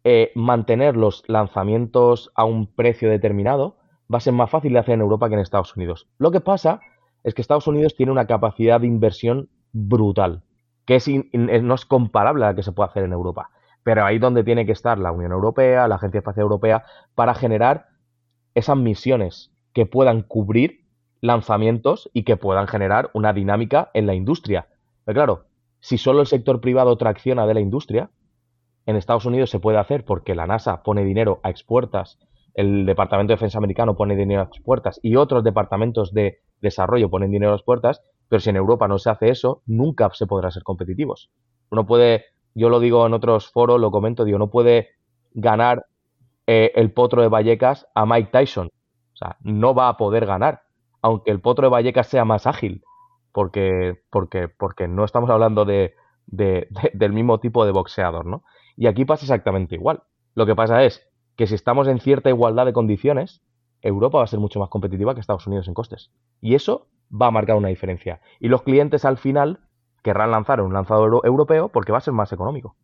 eh, mantener los lanzamientos a un precio determinado va a ser más fácil de hacer en Europa que en Estados Unidos. Lo que pasa es que Estados Unidos tiene una capacidad de inversión brutal, que es in, no es comparable a la que se puede hacer en Europa. Pero ahí donde tiene que estar la Unión Europea, la Agencia Espacial Europea, para generar esas misiones que puedan cubrir lanzamientos y que puedan generar una dinámica en la industria. Pero claro, si solo el sector privado tracciona de la industria, en Estados Unidos se puede hacer porque la NASA pone dinero a expuertas el Departamento de Defensa americano pone dinero a las puertas y otros departamentos de desarrollo ponen dinero a las puertas, pero si en Europa no se hace eso, nunca se podrá ser competitivos. Uno puede, yo lo digo en otros foros, lo comento, digo, no puede ganar eh, el potro de Vallecas a Mike Tyson. O sea, no va a poder ganar, aunque el potro de Vallecas sea más ágil, porque, porque, porque no estamos hablando de, de, del mismo tipo de boxeador, ¿no? Y aquí pasa exactamente igual. Lo que pasa es que si estamos en cierta igualdad de condiciones, Europa va a ser mucho más competitiva que Estados Unidos en costes. Y eso va a marcar una diferencia. Y los clientes al final querrán lanzar un lanzador europeo porque va a ser más económico.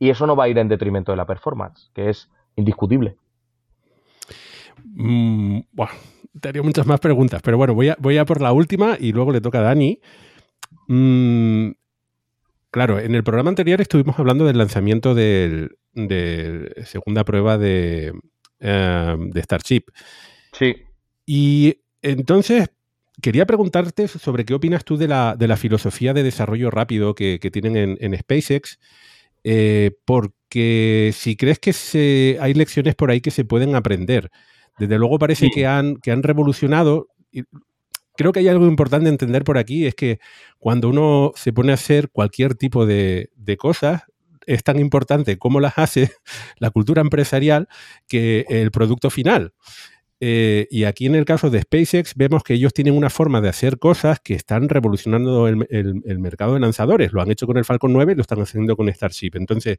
Y eso no va a ir en detrimento de la performance, que es indiscutible. Mm, bueno, te muchas más preguntas, pero bueno, voy a, voy a por la última y luego le toca a Dani. Mm, claro, en el programa anterior estuvimos hablando del lanzamiento del, de segunda prueba de, eh, de Starship. Sí. Y entonces quería preguntarte sobre qué opinas tú de la, de la filosofía de desarrollo rápido que, tienen en, SpaceX, eh, porque si crees que se, hay lecciones por ahí que se pueden aprender. Desde luego parece que, han, que han revolucionado. Y creo que hay algo importante entender por aquí, es que cuando uno se pone a hacer cualquier tipo de, de cosas, es tan importante cómo las hace [LAUGHS] la cultura empresarial que el producto final. Eh, y aquí en el caso de SpaceX vemos que ellos tienen una forma de hacer cosas que están revolucionando el, mercado de lanzadores. Lo han hecho con el Falcon 9 y lo están haciendo con Starship. Entonces,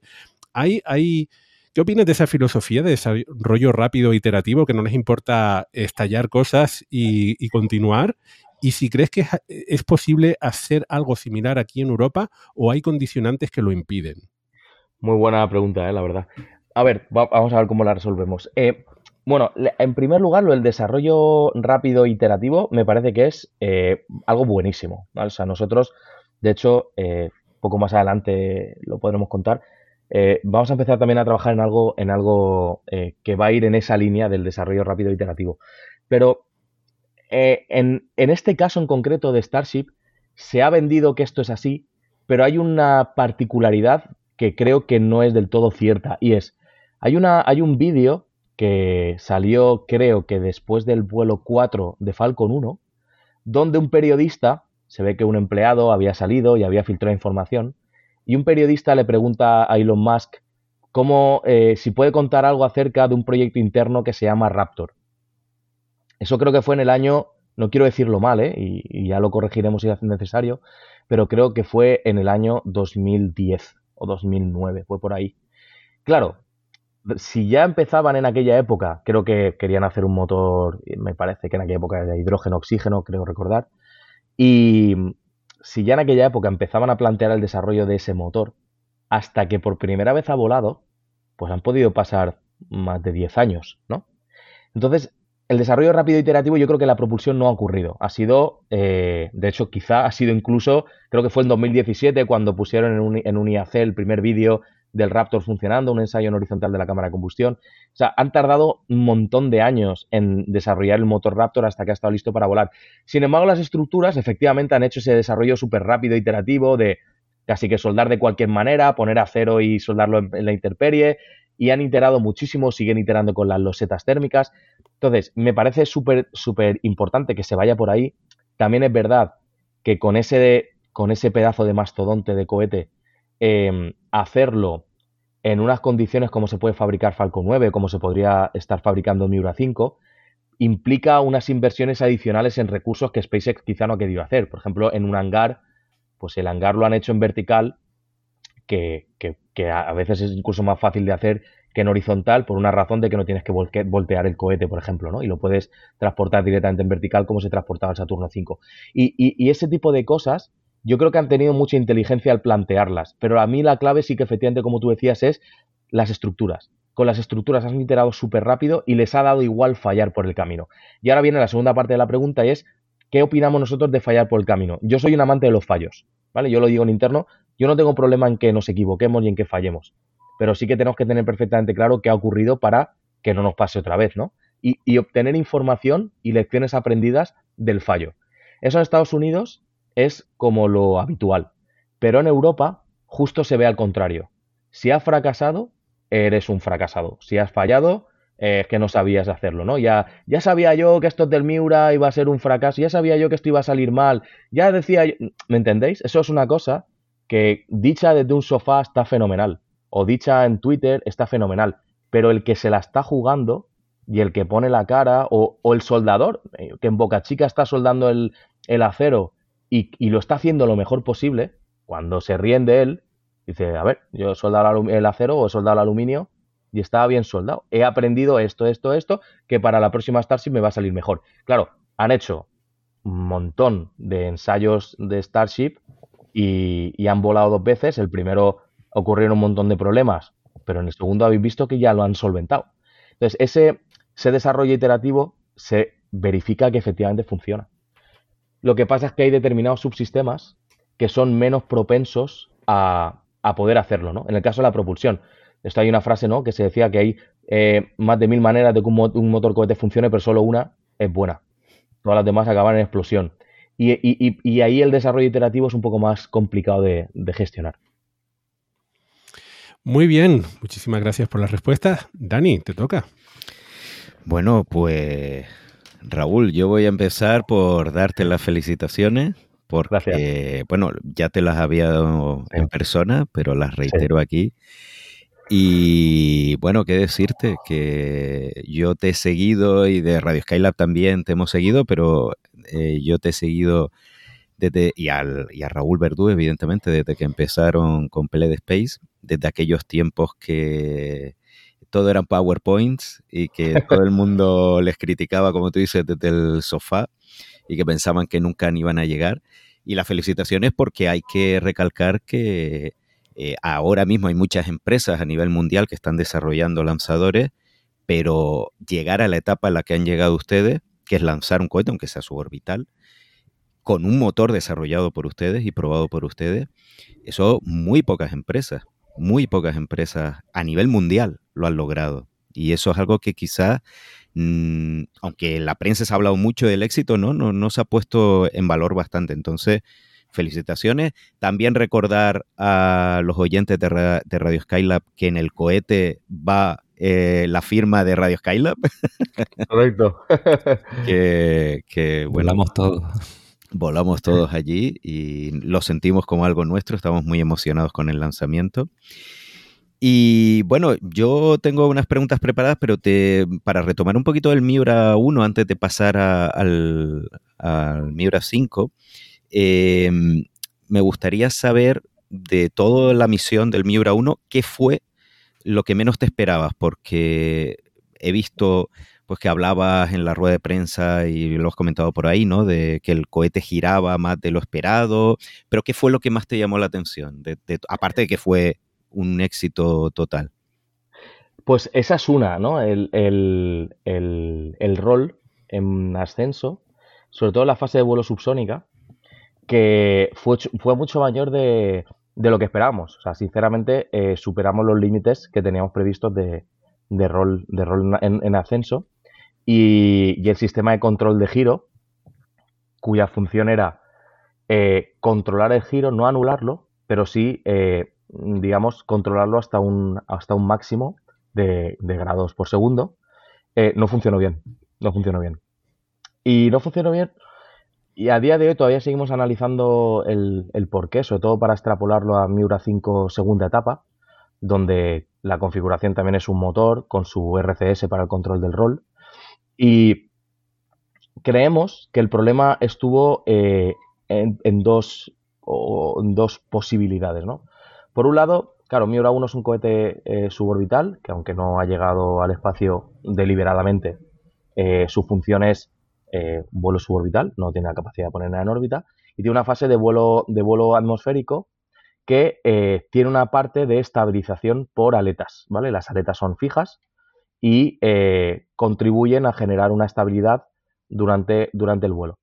hay, hay, ¿qué opinas de esa filosofía de desarrollo rápido iterativo que no les importa estallar cosas y, continuar? Y si crees que es, posible hacer algo similar aquí en Europa o hay condicionantes que lo impiden. Muy buena pregunta, eh, la verdad. A ver, vamos a ver cómo la resolvemos. Eh, bueno, en primer lugar, lo del desarrollo rápido iterativo me parece que es eh, algo buenísimo. O sea, nosotros, de hecho, eh, poco más adelante lo podremos contar. Eh, vamos a empezar también a trabajar en algo, en algo que va a ir en esa línea del desarrollo rápido iterativo. Pero en, en este caso en concreto de Starship, se ha vendido que esto es así, pero hay una particularidad que creo que no es del todo cierta y es, hay, una, hay un vídeo que salió creo que después del vuelo 4 de Falcon 1, donde un periodista, se ve que un empleado había salido y había filtrado información, y un periodista le pregunta a Elon Musk cómo, eh, si puede contar algo acerca de un proyecto interno que se llama Raptor. Eso creo que fue en el año, no quiero decirlo mal, ¿eh? y, ya lo corregiremos si es necesario, pero creo que fue en el año 2010 o 2009, fue por ahí. Claro, si ya empezaban en aquella época, creo que querían hacer un motor, me parece que en aquella época de hidrógeno, oxígeno, creo recordar, y si ya en aquella época empezaban a plantear el desarrollo de ese motor, hasta que por primera vez ha volado, pues han podido pasar más de 10 años, ¿no? Entonces, el desarrollo rápido iterativo yo creo que la propulsión no ha ocurrido. Ha sido, eh, de hecho, quizá ha sido incluso, creo que fue en 2017 cuando pusieron en un, en un IAC el primer vídeo del Raptor funcionando, un ensayo en horizontal de la cámara de combustión. O sea, han tardado un montón de años en desarrollar el motor Raptor hasta que ha estado listo para volar. Sin embargo, las estructuras efectivamente han hecho ese desarrollo súper rápido, iterativo, de casi que soldar de cualquier manera, poner acero y soldarlo en, la intemperie, y han iterado muchísimo, siguen iterando con las losetas térmicas. Entonces, me parece súper, súper importante que se vaya por ahí. También es verdad que con ese, con ese pedazo de mastodonte de cohete, Em, hacerlo en unas condiciones como se puede fabricar Falcon 9, como se podría estar fabricando Miura 5, implica unas inversiones adicionales en recursos que SpaceX quizá no ha querido hacer. Por ejemplo, en un hangar, pues el hangar lo han hecho en vertical, que, a veces es incluso más fácil de hacer que en horizontal, por una razón de que no tienes que voltear el cohete, por ejemplo, ¿no? Y lo puedes transportar directamente en vertical como se transportaba el Saturno 5. y ese tipo de cosas yo creo que han tenido mucha inteligencia al plantearlas, pero a mí la clave sí que efectivamente, como tú decías, es las estructuras. Con las estructuras han iterado súper rápido y les ha dado igual fallar por el camino. Y ahora viene la segunda parte de la pregunta y es, ¿qué opinamos nosotros de fallar por el camino? Yo soy un amante de los fallos, ¿vale? Yo lo digo en interno, yo no tengo problema en que nos equivoquemos y en que fallemos, pero sí que tenemos que tener perfectamente claro qué ha ocurrido para que no nos pase otra vez, ¿no? Y, y obtener información y lecciones aprendidas del fallo. Eso en Estados Unidos es como lo habitual. Pero en Europa justo se ve al contrario. Si has fracasado, eres un fracasado. Si has fallado, eh, es que no sabías hacerlo, ¿no? Ya, ya sabía yo que esto del Miura iba a ser un fracaso, ya sabía yo que esto iba a salir mal, ya decía, yo- ¿me entendéis? Eso es una cosa que dicha desde un sofá está fenomenal, o dicha en Twitter está fenomenal, pero el que se la está jugando y el que pone la cara, o, o el soldador, eh, que en Boca Chica está soldando el, el acero y, y lo está haciendo lo mejor posible, cuando se ríen de él, dice, a ver, yo he soldado el acero o he soldado el aluminio y estaba bien soldado. He aprendido esto, esto, esto, que para la próxima Starship me va a salir mejor. Claro, han hecho un montón de ensayos de Starship y, y han volado dos veces. El primero ocurrieron un montón de problemas, pero en el segundo habéis visto que ya lo han solventado. Entonces, ese, ese desarrollo iterativo se verifica que efectivamente funciona. Lo que pasa es que hay determinados subsistemas que son menos propensos a, a poder hacerlo, ¿no? En el caso de la propulsión, esto hay una frase, ¿no? Que se decía que hay eh, más de mil maneras de que un, mo- un motor cohete funcione, pero solo una es buena. Todas las demás acaban en explosión. Y, y- y- y ahí el desarrollo iterativo es un poco más complicado de, de gestionar. Muy bien, muchísimas gracias por las respuestas. Dani, te toca. Bueno, pues Raúl, yo voy a empezar por darte las felicitaciones, porque, Gracias. bueno, ya te las había dado en persona, pero las reitero aquí. Y bueno, qué decirte, que yo te he seguido y de Radio Skylab también te hemos seguido, pero eh, yo te he seguido desde, y, al, y a Raúl Verdú, evidentemente, desde que empezaron con Pelé de Space, desde aquellos tiempos que todo eran PowerPoints y que [LAUGHS] todo el mundo les criticaba, como tú dices, desde el sofá y que pensaban que nunca ni iban a llegar. Y las felicitaciones porque hay que recalcar que eh, ahora mismo hay muchas empresas a nivel mundial que están desarrollando lanzadores, pero llegar a la etapa en la que han llegado ustedes, que es lanzar un cohete, aunque sea suborbital, con un motor desarrollado por ustedes y probado por ustedes, eso muy pocas empresas, muy pocas empresas a nivel mundial lo han logrado. Y eso es algo que quizás, mmm, aunque en la prensa se ha hablado mucho del éxito, ¿no? No, no se ha puesto en valor bastante. Entonces, felicitaciones. También recordar a los oyentes de, Ra de Radio Skylab que en el cohete va eh, la firma de Radio Skylab. Correcto. [LAUGHS] que, que, bueno, Volamos todos. Volamos todos allí y lo sentimos como algo nuestro. Estamos muy emocionados con el lanzamiento. Y bueno, yo tengo unas preguntas preparadas, pero te, para retomar un poquito el Miura 1 antes de pasar al, Miura 5, eh, me gustaría saber de toda la misión del Miura 1, ¿qué fue lo que menos te esperabas? Porque he visto pues que hablabas en la rueda de prensa y lo has comentado por ahí, ¿no? De que el cohete giraba más de lo esperado, pero ¿qué fue lo que más te llamó la atención? De, aparte de que fue un éxito total. Pues esa es una, ¿no? El, el, el, el rol en ascenso, sobre todo en la fase de vuelo subsónica, que fue, fue mucho mayor de, de, lo que esperábamos. O sea, sinceramente, eh, superamos los límites que teníamos previstos de, de rol, de rol en ascenso. Y, el sistema de control de giro, cuya función era eh, controlar el giro, no anularlo, pero sí, eh, digamos, controlarlo hasta un, hasta un máximo de, de grados por segundo, eh, no funcionó bien. No funcionó bien. Y no funcionó bien. Y a día de hoy todavía seguimos analizando el, el porqué, sobre todo para extrapolarlo a Miura 5 segunda etapa, donde la configuración también es un motor con su RCS para el control del rol. Y creemos que el problema estuvo eh, en, dos, posibilidades. ¿no? Por un lado, claro, Miura 1 es un cohete eh, suborbital, que aunque no ha llegado al espacio deliberadamente, eh, su función es vuelo suborbital, no tiene la capacidad de ponerla en órbita, y tiene una fase de vuelo, de vuelo atmosférico que tiene una parte de estabilización por aletas, ¿vale? Las aletas son fijas y eh, contribuyen a generar una estabilidad durante, durante el vuelo.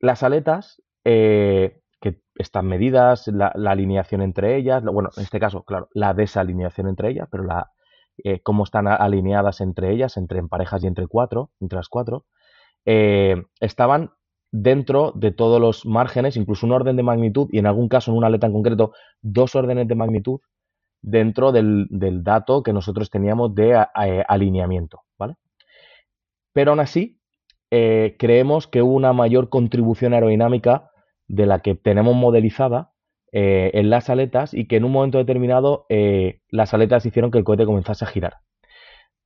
Las aletas, eh, que están medidas, la, alineación entre ellas, bueno, en este caso, claro, la desalineación entre ellas, pero la, eh, cómo están alineadas entre ellas, entre en parejas y entre cuatro, entre las cuatro, eh, estaban dentro de todos los márgenes, incluso un orden de magnitud y en algún caso en una aleta en concreto dos órdenes de magnitud dentro del, del dato que nosotros teníamos de a- alineamiento, ¿vale? Pero aún así, eh, creemos que hubo una mayor contribución aerodinámica de la que tenemos modelizada eh, en las aletas y que en un momento determinado eh, las aletas hicieron que el cohete comenzase a girar.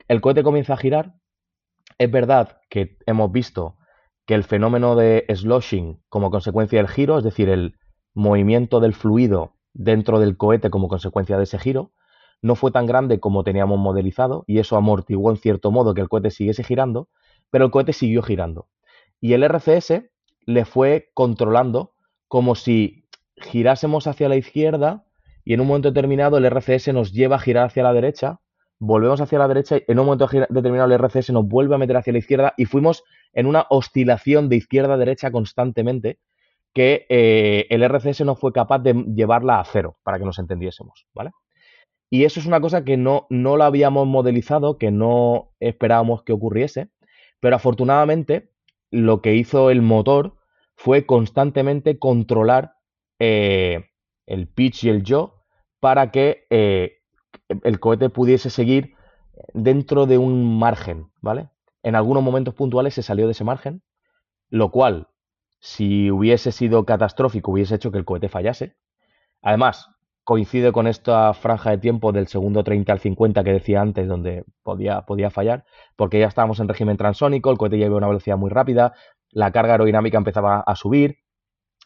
El cohete comienza a girar. Es verdad que hemos visto que el fenómeno de sloshing como consecuencia del giro, es decir, el movimiento del fluido dentro del cohete como consecuencia de ese giro, no fue tan grande como teníamos modelizado y eso amortiguó en cierto modo que el cohete siguiese girando, pero el cohete siguió girando. Y el RCS le fue controlando como si girásemos hacia la izquierda y en un momento determinado el RCS nos lleva a girar hacia la derecha, volvemos hacia la derecha y en un momento determinado el RCS nos vuelve a meter hacia la izquierda y fuimos en una oscilación de izquierda a derecha constantemente que eh, el RCS no fue capaz de llevarla a cero, para que nos entendiésemos, ¿vale? Y eso es una cosa que no, no la habíamos modelizado, que no esperábamos que ocurriese, pero afortunadamente lo que hizo el motor fue constantemente controlar eh, el pitch y el yaw para que eh, el cohete pudiese seguir dentro de un margen, ¿vale? En algunos momentos puntuales se salió de ese margen, lo cual, si hubiese sido catastrófico, hubiese hecho que el cohete fallase. Además, coincide con esta franja de tiempo del segundo 30 al 50 que decía antes, donde podía, podía fallar, porque ya estábamos en régimen transónico, el cohete ya iba a una velocidad muy rápida, la carga aerodinámica empezaba a subir,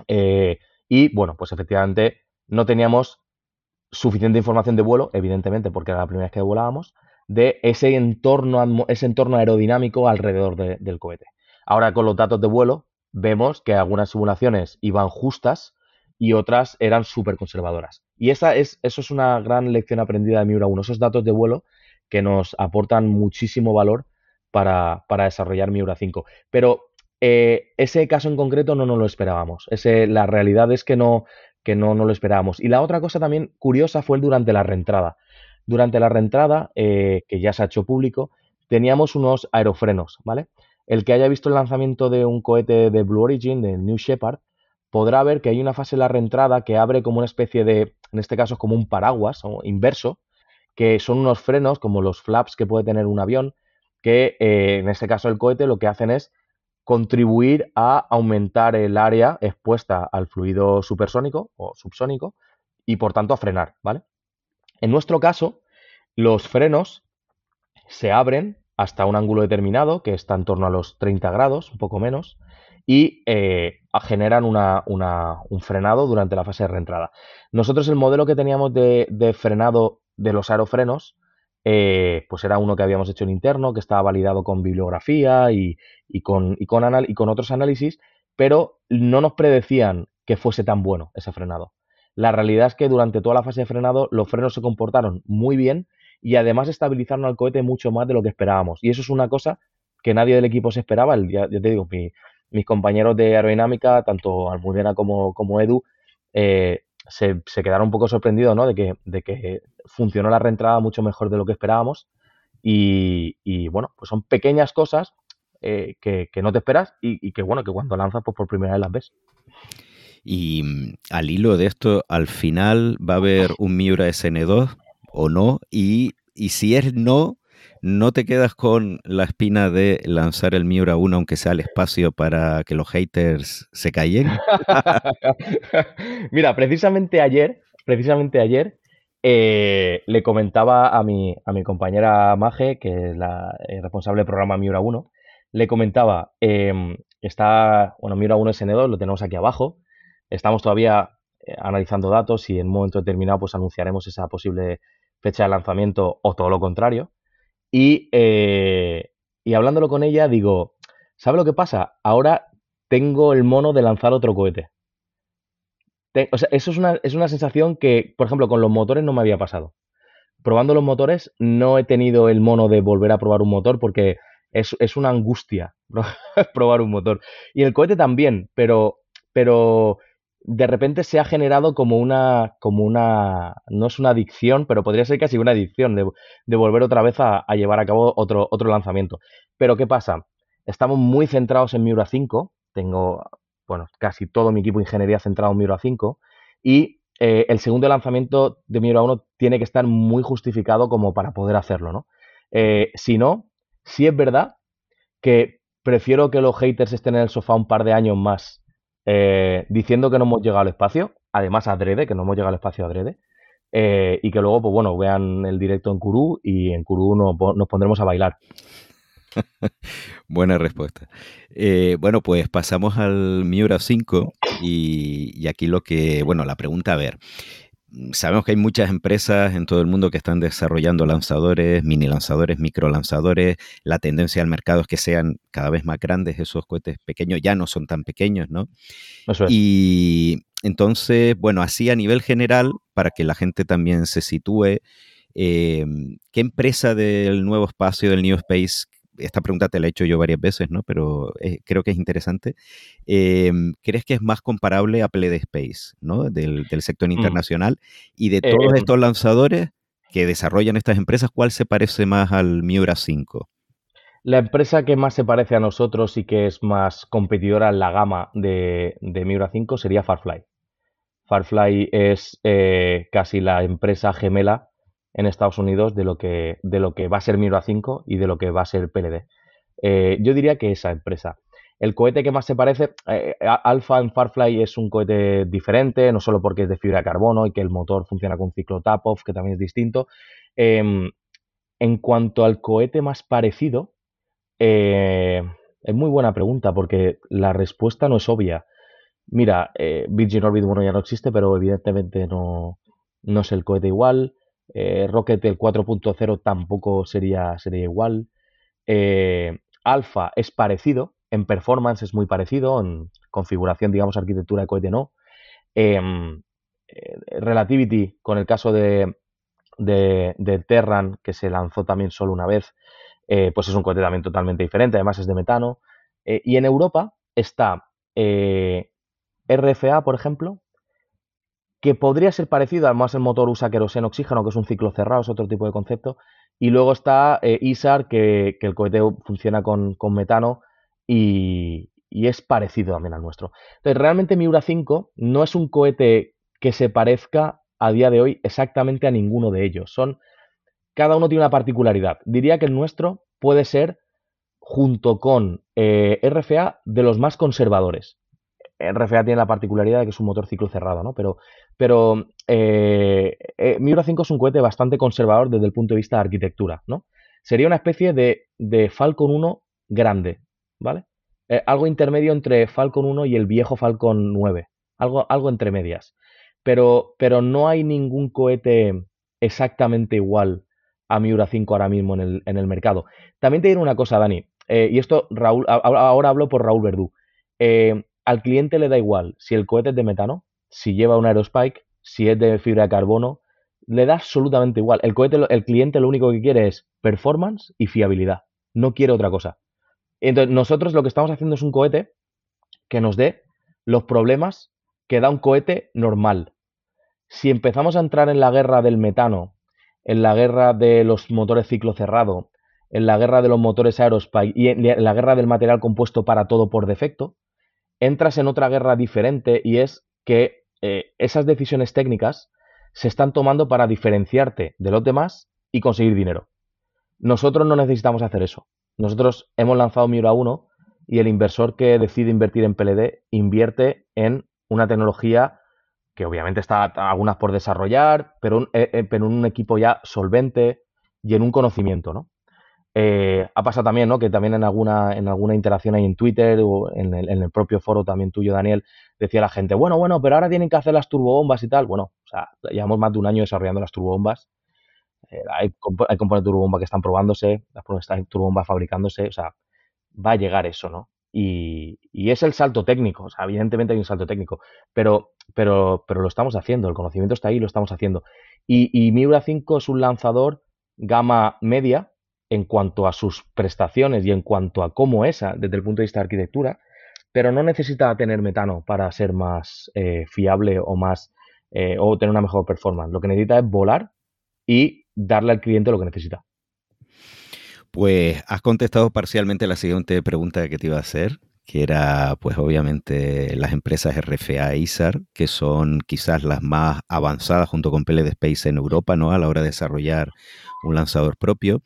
eh, y bueno, pues efectivamente no teníamos suficiente información de vuelo, evidentemente, porque era la primera vez que volábamos, de ese entorno, ese entorno aerodinámico alrededor de- del cohete. Ahora con los datos de vuelo vemos que algunas simulaciones iban justas y otras eran súper conservadoras. Y esa es, eso es una gran lección aprendida de Miura 1, esos datos de vuelo que nos aportan muchísimo valor para, para desarrollar Miura 5. Pero eh, ese caso en concreto no nos lo esperábamos. Ese, la realidad es que no, que no, no lo esperábamos. Y la otra cosa también curiosa fue el durante la reentrada. Durante la reentrada, eh, que ya se ha hecho público, teníamos unos aerofrenos, ¿vale? El que haya visto el lanzamiento de un cohete de Blue Origin, de New Shepard, podrá ver que hay una fase en la reentrada que abre como una especie de, en este caso, como un paraguas o inverso, que son unos frenos, como los flaps que puede tener un avión, que eh, en este caso el cohete lo que hacen es contribuir a aumentar el área expuesta al fluido supersónico o subsónico y por tanto a frenar, ¿vale? En nuestro caso, los frenos se abren hasta un ángulo determinado, que está en torno a los 30 grados, un poco menos, y eh, generan una- un frenado durante la fase de reentrada. Nosotros el modelo que teníamos de, frenado de los aerofrenos, eh, pues era uno que habíamos hecho en interno, que estaba validado con bibliografía y, y con, y con otros análisis, pero no nos predecían que fuese tan bueno ese frenado. La realidad es que durante toda la fase de frenado los frenos se comportaron muy bien y además estabilizaron al cohete mucho más de lo que esperábamos. Y eso es una cosa que nadie del equipo se esperaba. Ya, te digo, mi- mis compañeros de aerodinámica, tanto Almudena como, como Edu, eh, se, se quedaron un poco sorprendidos ¿no? de, que, de que funcionó la reentrada mucho mejor de lo que esperábamos. Y, y, bueno, pues son pequeñas cosas eh, que, que no te esperas y, y que bueno, que cuando lanzas pues por primera vez las ves. Y mm, al hilo de esto, al final va a haber un Miura SN2 o no. Y, y si es no, no te quedas con la espina de lanzar el Miura 1, aunque sea al espacio, para que los haters se callen. [LAUGHS] Mira, precisamente ayer, precisamente ayer, eh, le comentaba a mi, a mi compañera Maje, que es la eh, responsable del programa Miura 1, le comentaba, em, está, bueno, Miura 1 SN2, lo tenemos aquí abajo, estamos todavía eh, analizando datos y en un momento determinado pues anunciaremos esa posible fecha de lanzamiento o todo lo contrario. Y, eh, y hablándolo con ella, digo, ¿sabe lo que pasa? Ahora tengo el mono de lanzar otro cohete. Te- o sea, eso es una, es una sensación que, por ejemplo, con los motores no me había pasado. Probando los motores, no he tenido el mono de volver a probar un motor porque es, es una angustia [LAUGHS] probar un motor. Y el cohete también, pero, pero de repente se ha generado como una, como una, no es una adicción, pero podría ser casi una adicción de, volver otra vez a, a llevar a cabo otro, otro lanzamiento. Pero ¿qué pasa? Estamos muy centrados en Miura 5, tengo, bueno, casi todo mi equipo de ingeniería centrado en Miura 5, y eh, el segundo lanzamiento de Miura 1 tiene que estar muy justificado como para poder hacerlo, ¿no? Eh, si no, sí es verdad que prefiero que los haters estén en el sofá un par de años más eh, diciendo que no hemos llegado al espacio, además adrede, que no hemos llegado al espacio adrede, eh, y que luego, pues bueno, vean el directo en Kuru y en Kuru nos, pondremos a bailar. [LAUGHS] Buena respuesta. Eh, bueno, pues pasamos al Miura 5 y, y aquí lo que, bueno, la pregunta, a ver, sabemos que hay muchas empresas en todo el mundo que están desarrollando lanzadores, mini lanzadores, micro lanzadores. La tendencia al mercado es que sean cada vez más grandes esos cohetes pequeños, ya no son tan pequeños, ¿no? Eso es. Y entonces, bueno, así a nivel general, para que la gente también se sitúe, eh, ¿qué empresa del nuevo espacio, del New Space, esta pregunta te la he hecho yo varias veces, ¿no? Pero eh, creo que es interesante. Eh, ¿Crees que es más comparable a Play Space, ¿no? Del, del sector Mm. internacional. Y de Eh, todos em, estos lanzadores que desarrollan estas empresas, ¿cuál se parece más al Miura 5? La empresa que más se parece a nosotros y que es más competidora en la gama de, de Miura 5 sería Farfly. Farfly es eh, casi la empresa gemela en Estados Unidos de lo que, de lo que va a ser Miura 5 y de lo que va a ser PLD. Eh, yo diría que esa empresa. El cohete que más se parece, eh, a- Alpha en Farfly es un cohete diferente, no solo porque es de fibra de carbono y que el motor funciona con ciclo tap-off, que también es distinto. Em, en cuanto al cohete más parecido, eh, es muy buena pregunta porque la respuesta no es obvia. Mira, eh, Virgin Orbit, bueno, ya no existe, pero evidentemente no, no es el cohete igual. Eh, Rocket el 4.0 tampoco sería, sería igual. Eh, Alpha es parecido, en performance es muy parecido, en configuración, digamos, arquitectura de cohete no. Em, eh, Relativity, con el caso de, de, de Terran, que se lanzó también solo una vez, pues es un cohete también totalmente diferente, además es de metano. Y en Europa está RFA, por ejemplo, que podría ser parecido, además el motor usa queroseno oxígeno, que es un ciclo cerrado, es otro tipo de concepto. Y luego está eh, ISAR, que, el cohete funciona con, metano y, y es parecido también al nuestro. Entonces, realmente Miura 5 no es un cohete que se parezca a día de hoy exactamente a ninguno de ellos. Son, cada uno tiene una particularidad. Diría que el nuestro puede ser, junto con eh, RFA, de los más conservadores. RFA tiene la particularidad de que es un motor ciclo cerrado, ¿no? Pero, pero eh, eh, Miura 5 es un cohete bastante conservador desde el punto de vista de arquitectura, ¿no? Sería una especie de, Falcon 1 grande, ¿vale? Eh, algo intermedio entre Falcon 1 y el viejo Falcon 9, algo, algo entre medias. Pero, pero no hay ningún cohete exactamente igual a Miura 5 ahora mismo en el, en el mercado. También te diré una cosa, Dani, y esto Raúl, ahora hablo por Raúl Verdú. Eh, al cliente le da igual si el cohete es de metano, si lleva un aerospike, si es de fibra de carbono, le da absolutamente igual. El cohete, el cliente lo único que quiere es performance y fiabilidad. No quiere otra cosa. Entonces, nosotros lo que estamos haciendo es un cohete que nos dé los problemas que da un cohete normal. Si empezamos a entrar en la guerra del metano, en la guerra de los motores ciclo cerrado, en la guerra de los motores aerospike y en la guerra del material compuesto para todo por defecto, entras en otra guerra diferente y es que eh, esas decisiones técnicas se están tomando para diferenciarte de los demás y conseguir dinero. Nosotros no necesitamos hacer eso. Nosotros hemos lanzado Miura 1 y el inversor que decide invertir en PLD invierte en una tecnología que obviamente está algunas por desarrollar, pero, un, eh, eh, pero en un equipo ya solvente y en un conocimiento, ¿no? Eh, ha pasado también, ¿no? Que también en alguna, en alguna interacción ahí en Twitter o en el, en el, propio foro también tuyo, Daniel, decía la gente, bueno, bueno, pero ahora tienen que hacer las turbobombas y tal. Bueno, o sea, llevamos más de un año desarrollando las turbobombas. Eh, hay, comp hay componentes de turbobomba que están probándose, hay turbobombas fabricándose, o sea, va a llegar eso, ¿no? Y, y, es el salto técnico, o sea, evidentemente hay un salto técnico, pero, pero, pero lo estamos haciendo, el conocimiento está ahí, lo estamos haciendo. Y, y Miura 5 es un lanzador gama media, en cuanto a sus prestaciones y en cuanto a cómo es desde el punto de vista de arquitectura, pero no necesita tener metano para ser más eh, fiable o más eh, o tener una mejor performance. Lo que necesita es volar y darle al cliente lo que necesita. Pues has contestado parcialmente la siguiente pregunta que te iba a hacer, que era pues obviamente las empresas RFA e ISAR, que son quizás las más avanzadas junto con PLD Space en Europa, ¿no? A la hora de desarrollar un lanzador propio.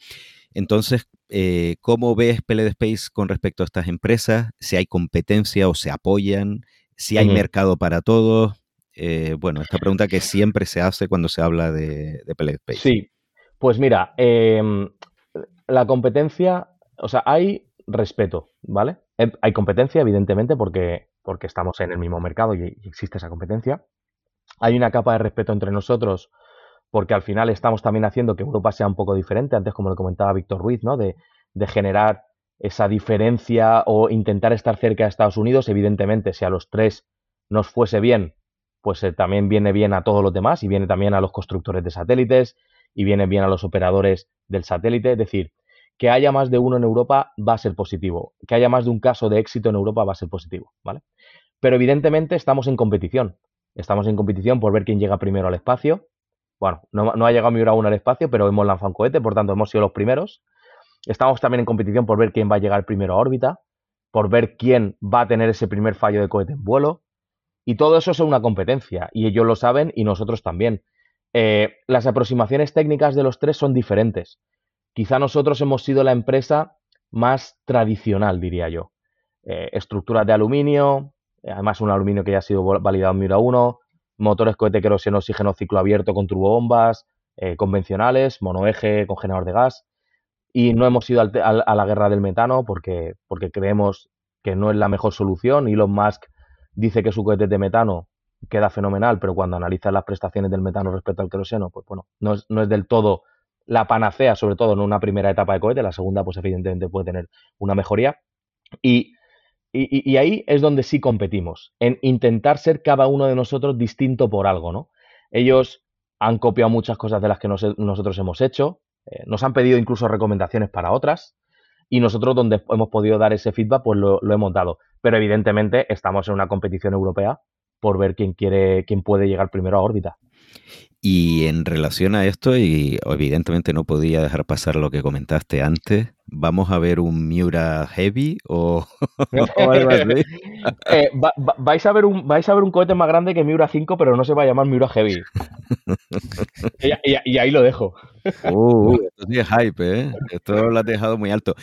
Entonces, eh, ¿cómo ves PLD Space con respecto a estas empresas? Si hay competencia o se apoyan, si hay mercado para todos. Eh, bueno, esta pregunta que siempre se hace cuando se habla de, de PLD Space. Sí, pues mira, em, la competencia, o sea, hay respeto, ¿vale? Em, hay competencia, evidentemente, porque, porque estamos en el mismo mercado y existe esa competencia. Hay una capa de respeto entre nosotros porque al final estamos también haciendo que Europa sea un poco diferente, antes como le comentaba Víctor Ruiz, ¿no? De, generar esa diferencia o intentar estar cerca de Estados Unidos. Evidentemente, si a los tres nos fuese bien, pues eh, también viene bien a todos los demás y viene también a los constructores de satélites y viene bien a los operadores del satélite. Es decir, que haya más de uno en Europa va a ser positivo. Que haya más de un caso de éxito en Europa va a ser positivo, ¿vale? Pero evidentemente estamos en competición. Estamos en competición por ver quién llega primero al espacio. Bueno, no, ha llegado Miura 1 al espacio, pero hemos lanzado un cohete, por tanto hemos sido los primeros. Estamos también en competición por ver quién va a llegar primero a órbita, por ver quién va a tener ese primer fallo de cohete en vuelo. Y todo eso es una competencia, y ellos lo saben y nosotros también. Eh, las aproximaciones técnicas de los tres son diferentes. Quizá nosotros hemos sido la empresa más tradicional, diría yo. Eh, estructuras de aluminio, además un aluminio que ya ha sido validado en Mira 1, motores cohete queroseno oxígeno ciclo abierto con turbobombas, eh, convencionales, monoeje con generador de gas. Y no hemos ido a la guerra del metano porque, porque creemos que no es la mejor solución. Elon Musk dice que su cohete de metano queda fenomenal, pero cuando analiza las prestaciones del metano respecto al queroseno, pues bueno, no es, no es del todo la panacea, sobre todo en una primera etapa de cohete, la segunda pues evidentemente puede tener una mejoría. Y, y, ahí es donde sí competimos, en intentar ser cada uno de nosotros distinto por algo, ¿no? Ellos han copiado muchas cosas de las que nosotros hemos hecho, eh, nos han pedido incluso recomendaciones para otras, y nosotros donde hemos podido dar ese feedback, pues lo, lo, hemos dado. Pero evidentemente estamos en una competición europea por ver quién quiere, quién puede llegar primero a órbita. Y en relación a esto, y evidentemente no podía dejar pasar lo que comentaste antes, ¿vamos a ver un Miura Heavy o, [LAUGHS] algo así? [LAUGHS] Eh, vais, a ver un, vais a ver un cohete más grande que Miura 5, pero no se va a llamar Miura Heavy. [LAUGHS] y, ahí lo dejo. Uh, esto sí es hype, ¿eh? Esto lo has dejado muy alto.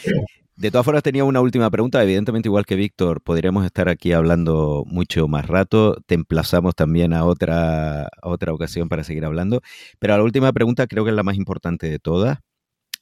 De todas formas, tenía una última pregunta. Evidentemente, igual que Víctor, podríamos estar aquí hablando mucho más rato. Te emplazamos también a otra, otra ocasión para seguir hablando. Pero la última pregunta creo que es la más importante de todas.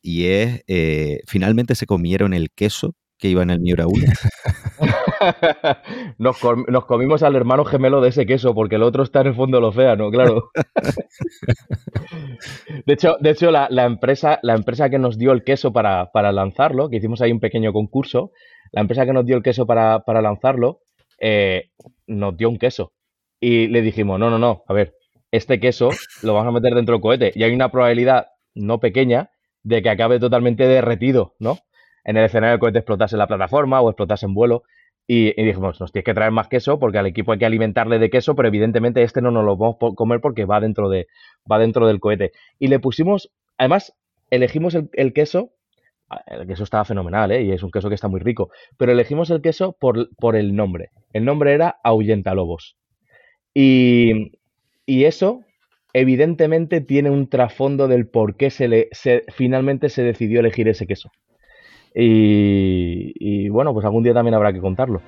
Y es, eh, ¿finalmente se comieron el queso que iba en el Miura 1? [LAUGHS] nos, nos, comimos al hermano gemelo de ese queso, porque el otro está en el fondo del océano, claro. [LAUGHS] de hecho, de hecho la, empresa, la empresa que nos dio el queso para, lanzarlo, que hicimos ahí un pequeño concurso, la empresa que nos dio el queso para, lanzarlo, eh, nos dio un queso. Y le dijimos, no, no, no, a ver, este queso lo vamos a meter dentro del cohete. Y hay una probabilidad no pequeña de que acabe totalmente derretido, ¿no? en el escenario del cohete explotase en la plataforma o explotase en vuelo. Y, dijimos, nos tienes que traer más queso porque al equipo hay que alimentarle de queso, pero evidentemente este no nos lo podemos comer porque va dentro, de, va dentro del cohete. Y le pusimos, además, elegimos el, queso, el queso estaba fenomenal, ¿eh? y es un queso que está muy rico, pero elegimos el queso por, por el nombre. El nombre era Ahuyentalobos. Y, y eso, evidentemente, tiene un trasfondo del por qué se le, se, finalmente se decidió elegir ese queso. Y, y bueno, pues algún día también habrá que contarlo.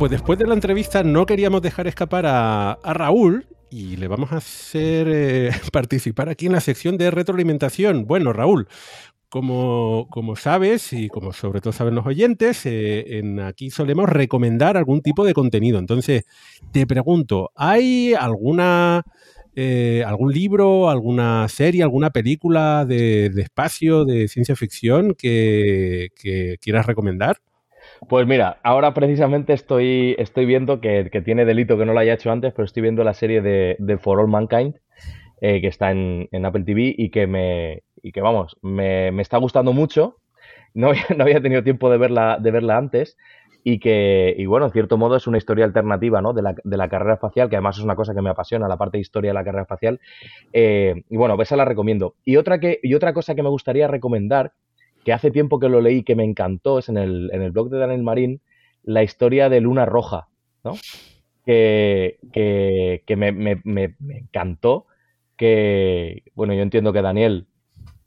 Pues después de la entrevista no queríamos dejar escapar a, Raúl y le vamos a hacer eh, [LAUGHS] participar aquí en la sección de retroalimentación. Bueno, Raúl, como, sabes y como sobre todo saben los oyentes, eh, aquí solemos recomendar algún tipo de contenido. Entonces, te pregunto, ¿hay alguna eh, algún libro, alguna serie, alguna película de, espacio, de ciencia ficción que quieras recomendar? Pues mira, ahora precisamente estoy, estoy viendo que, que tiene delito que no lo haya hecho antes, pero estoy viendo la serie de, de For All Mankind, eh, que está en, en Apple TV y que me, y que vamos, me, me está gustando mucho. No, había- [LAUGHS] no había tenido tiempo de verla, de verla antes y que, y bueno, en cierto modo es una historia alternativa, ¿no? De la, de la carrera espacial, que además es una cosa que me apasiona, la parte de historia de la carrera espacial. Eh, y bueno, esa la recomiendo. Y otra, que, y otra cosa que me gustaría recomendar, que hace tiempo que lo leí que me encantó, es en el, en el blog de Daniel Marín, la historia de Luna Roja, ¿no? Que, que, me, me- me- me encantó, que, bueno, yo entiendo que Daniel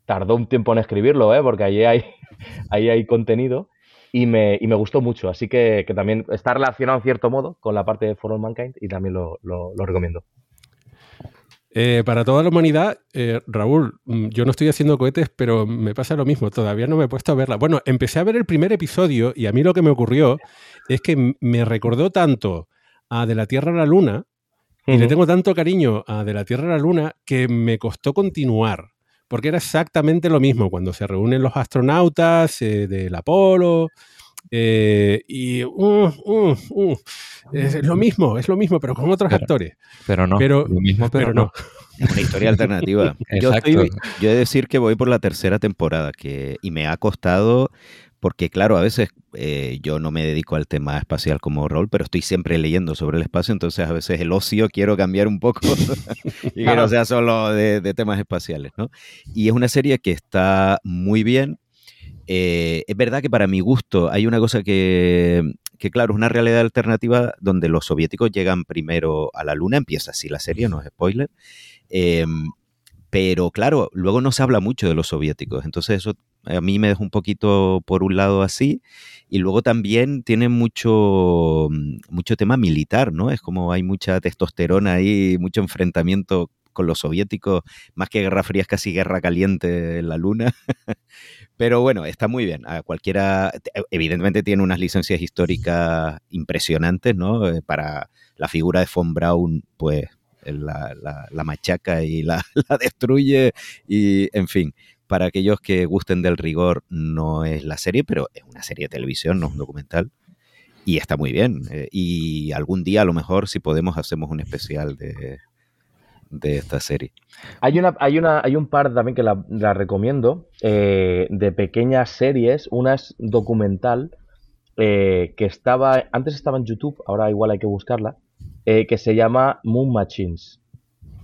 tardó un tiempo en escribirlo, ¿eh? Porque ahí hay, [LAUGHS] ahí hay contenido y me, y me gustó mucho, así que, que también está relacionado en cierto modo con la parte de For All Mankind y también lo- lo recomiendo. Eh, para toda la humanidad, eh, Raúl, mm, yo no estoy haciendo cohetes, pero me pasa lo mismo, todavía no me he puesto a verla. Bueno, empecé a ver el primer episodio y a mí lo que me ocurrió es que me recordó tanto a De la Tierra a la Luna y le tengo tanto cariño a De la Tierra a la Luna que me costó continuar, porque era exactamente lo mismo cuando se reúnen los astronautas eh, del Apolo. Eh, y uh, uh, uh, es lo mismo, es lo mismo, pero con otros Pero- actores. Pero no, Pero- lo mismo, pero, pero no. no. Una historia alternativa. [LAUGHS] yo, Exacto. estoy- yo he de decir que voy por la tercera temporada que, y me ha costado, porque claro, a veces eh, yo no me dedico al tema espacial como rol, pero estoy siempre leyendo sobre el espacio, entonces a veces el ocio quiero cambiar un poco [LAUGHS] y que no sea solo de, de temas espaciales, ¿no? Y es una serie que está muy bien. Eh, es verdad que para mi gusto hay una cosa que, claro, es una realidad alternativa donde los soviéticos llegan primero a la Luna, empieza así la serie, no es spoiler. Eh, pero claro, luego no se habla mucho de los soviéticos, entonces eso a mí me deja un poquito por un lado así, y luego también tiene mucho, mucho tema militar, ¿no? Es como hay mucha testosterona ahí, mucho enfrentamiento con los soviéticos, más que guerra fría, es casi guerra caliente en la luna. [LAUGHS] Pero bueno, está muy bien. A cualquiera, evidentemente tiene unas licencias históricas impresionantes, ¿no? Eh, Para la figura de Von Braun, pues la, la, la machaca y la, [LAUGHS] la, destruye. Y, en fin, para aquellos que gusten del rigor, no es la serie, pero es una serie de televisión, no es un documental. Y está muy bien. Eh, y algún día, a lo mejor, si podemos, hacemos un especial de, de esta serie. Hay una, hay una, hay un par también que la, la recomiendo eh, de pequeñas series. Una es documental eh, que estaba, antes estaba en YouTube, ahora igual hay que buscarla, eh, que se llama Moon Machines,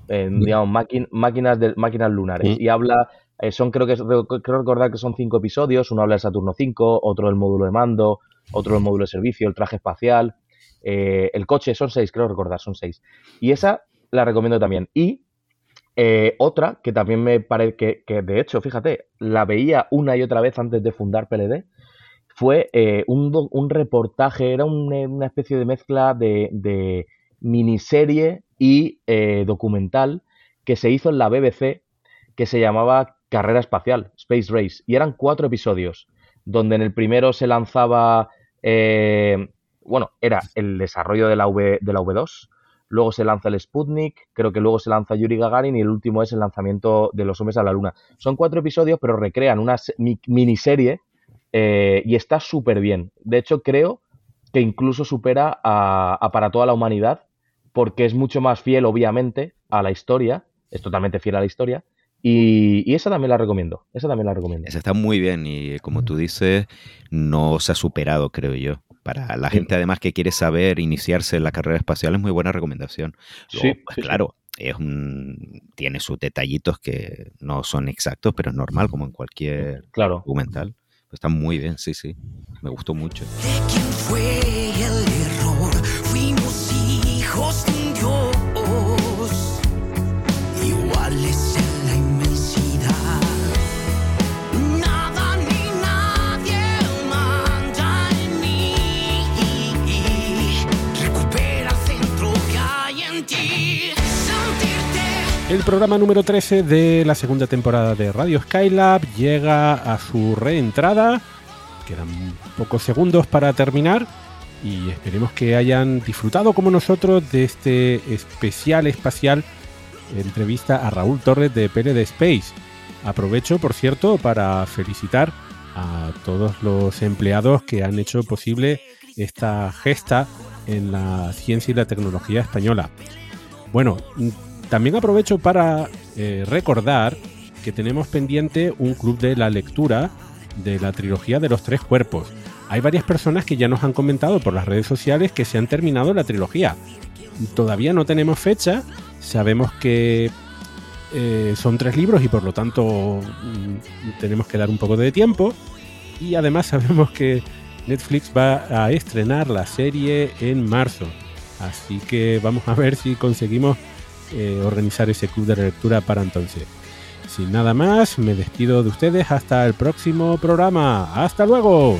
digamos, máquin, máquinas de, máquinas lunares Sí. y habla, eh, son creo que creo recordar que son cinco episodios. Uno habla de Saturno 5, otro del módulo de mando, otro del módulo de servicio, el traje espacial, eh, el coche, son seis, creo recordar, son seis. Y esa la recomiendo también. Y eh, otra que también me parece que, de hecho, fíjate, la veía una y otra vez antes de fundar PLD, fue eh, un, un reportaje, era un- una especie de mezcla de, miniserie y eh, documental que se hizo en la BBC que se llamaba Carrera Espacial, Space Race, y eran cuatro episodios, donde en el primero se lanzaba, bueno, era el desarrollo de la, v, de la V2, luego se lanza el Sputnik, creo que luego se lanza Yuri Gagarin y el último es el lanzamiento de los hombres a la Luna. Son cuatro episodios, pero recrean una se- mi- miniserie eh, y está súper bien. De hecho, creo que incluso supera a, a Para toda la humanidad, porque es mucho más fiel, obviamente, a la historia, es totalmente fiel a la historia, y, y esa también la recomiendo, esa también la recomiendo. Esa está muy bien y como tú dices, no se ha superado, creo yo. Para la Sí. gente además que quiere saber iniciarse en la carrera espacial es muy buena recomendación. Luego, Sí, pues, sí, sí. claro, es un, tiene sus detallitos que no son exactos, pero es normal como en cualquier Claro. documental. Pues está muy bien, sí, sí. Me gustó mucho. ¿De quién fue el El programa número 13 de la segunda temporada de Radio Skylab llega a su reentrada. Quedan pocos segundos para terminar y esperemos que hayan disfrutado como nosotros de este especial espacial entrevista a Raúl Torres de PLD Space. Aprovecho, por cierto, para felicitar a todos los empleados que han hecho posible esta gesta en la ciencia y la tecnología española. Bueno, también aprovecho para eh, recordar que tenemos pendiente un club de la lectura de la trilogía de los tres cuerpos. Hay varias personas que ya nos han comentado por las redes sociales que se han terminado la trilogía. Todavía no tenemos fecha, sabemos que eh, son tres libros y por lo tanto mm, tenemos que dar un poco de tiempo. Y además [LAUGHS] sabemos que Netflix va a estrenar la serie en marzo. Así que vamos a ver si conseguimos eh, organizar ese club de lectura para entonces. Sin nada más, me despido de ustedes hasta el próximo programa. ¡Hasta luego!